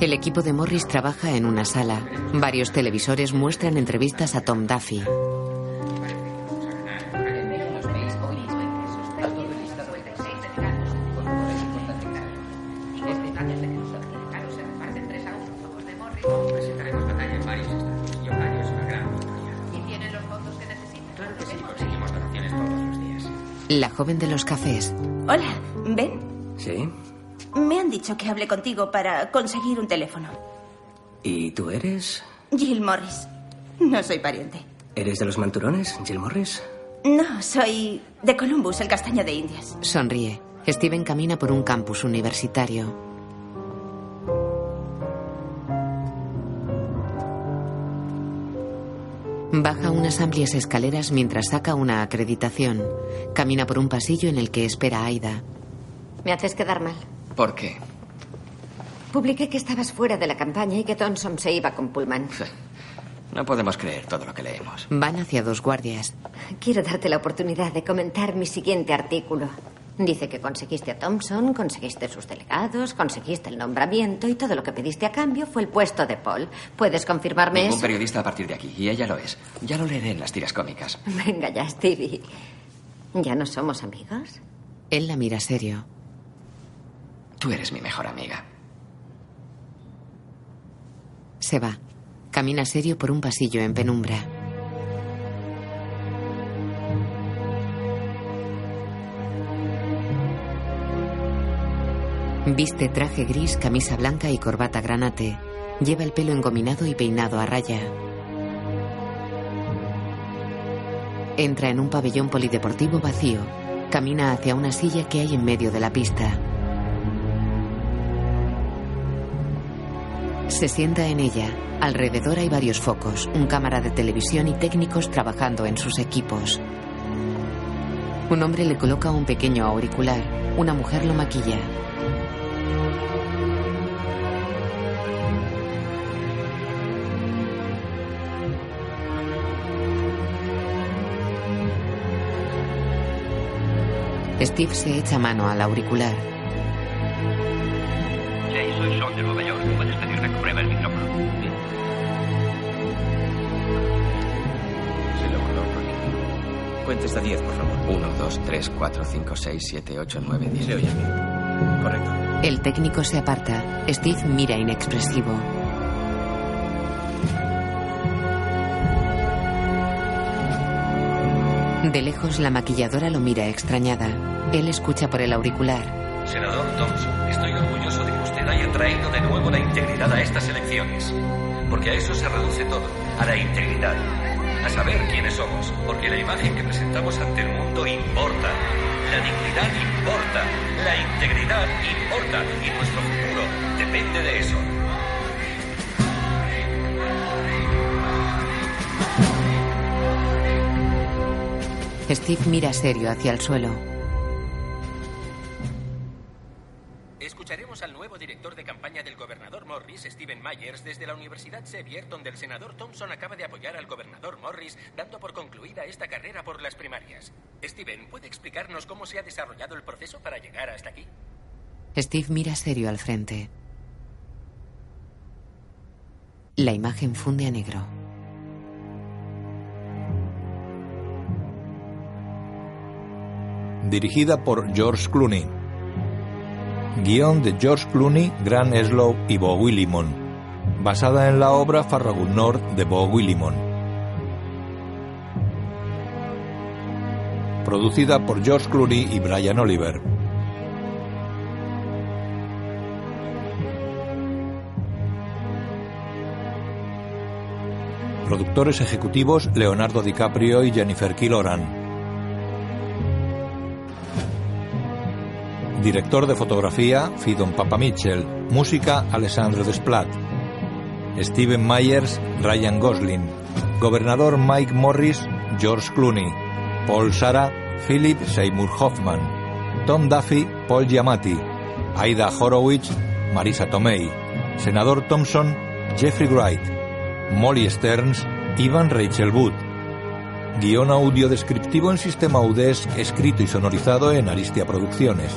S2: El equipo de Morris trabaja en una sala. Varios televisores muestran entrevistas a Tom Duffy. La joven de los cafés.
S22: Hola, ¿ven?
S3: ¿Sí?
S22: Me han dicho que hable contigo para conseguir un teléfono.
S15: ¿Y tú eres?
S22: Jill Morris. No soy pariente.
S15: ¿Eres de los manturones, Jill Morris?
S22: No, soy de Columbus, el castaño de Indias.
S2: Sonríe. Steven camina por un campus universitario. Baja unas amplias escaleras mientras saca una acreditación. Camina por un pasillo en el que espera a Aida.
S13: Me haces quedar mal.
S3: ¿Por qué?
S13: Publiqué que estabas fuera de la campaña y que Thompson se iba con Pullman.
S3: No podemos creer todo lo que leemos.
S2: Van hacia dos guardias.
S13: Quiero darte la oportunidad de comentar mi siguiente artículo. Dice que conseguiste a Thompson, conseguiste sus delegados, conseguiste el nombramiento y todo lo que pediste a cambio fue el puesto de Paul. ¿Puedes confirmarme
S3: Ningún
S13: eso?
S3: periodista a partir de aquí, y ella lo es. Ya lo leeré en las tiras cómicas.
S13: Venga ya, Stevie. ¿Ya no somos amigos?
S2: Él la mira serio.
S3: Tú eres mi mejor amiga.
S2: Se va. Camina serio por un pasillo en penumbra. Viste traje gris, camisa blanca y corbata granate. Lleva el pelo engominado y peinado a raya. Entra en un pabellón polideportivo vacío. Camina hacia una silla que hay en medio de la pista. Se sienta en ella. Alrededor hay varios focos, un cámara de televisión y técnicos trabajando en sus equipos. Un hombre le coloca un pequeño auricular. Una mujer lo maquilla. Steve se echa mano al auricular.
S19: Jay, soy Sean de Nueva York. ¿Puedes pedirme que pruebe el micrófono?
S3: Se lo coloco aquí. Cuente hasta 10, por favor. 1, 2, 3, 4, 5, 6, 7, 8, 9, 10. Se oye bien. Correcto.
S2: El técnico se aparta. Steve mira inexpresivo. De lejos la maquilladora lo mira extrañada. Él escucha por el auricular.
S9: Senador Thompson, estoy orgulloso de que usted haya traído de nuevo la integridad a estas elecciones. Porque a eso se reduce todo, a la integridad. A saber quiénes somos, porque la imagen que presentamos ante el mundo importa. La dignidad importa, la integridad importa y nuestro futuro depende de eso.
S2: Steve mira serio hacia el suelo.
S23: Myers, desde la Universidad Xavier, donde el senador Thompson acaba de apoyar al gobernador Morris, dando por concluida esta carrera por las primarias. Steven, ¿puede explicarnos cómo se ha desarrollado el proceso para llegar hasta aquí?
S2: Steve mira serio al frente. La imagen funde a negro.
S1: Dirigida por George Clooney. Guión de George Clooney, Grant Eslow y Bo Willimon. Basada en la obra Farragut de Bo Willimon. Producida por George Clooney y Brian Oliver. Productores ejecutivos Leonardo DiCaprio y Jennifer Killoran. Director de fotografía, Fidon Papamichel. Música, Alessandro Desplat. Steven Myers, Ryan Gosling. Gobernador Mike Morris, George Clooney. Paul Sara, Philip Seymour Hoffman. Tom Duffy, Paul Giamatti. Aida Horowitz, Marisa Tomei. Senador Thompson, Jeffrey Wright. Molly Stearns, Ivan Rachel Wood. Guión audio descriptivo en sistema UDESC, escrito y sonorizado en Aristia Producciones.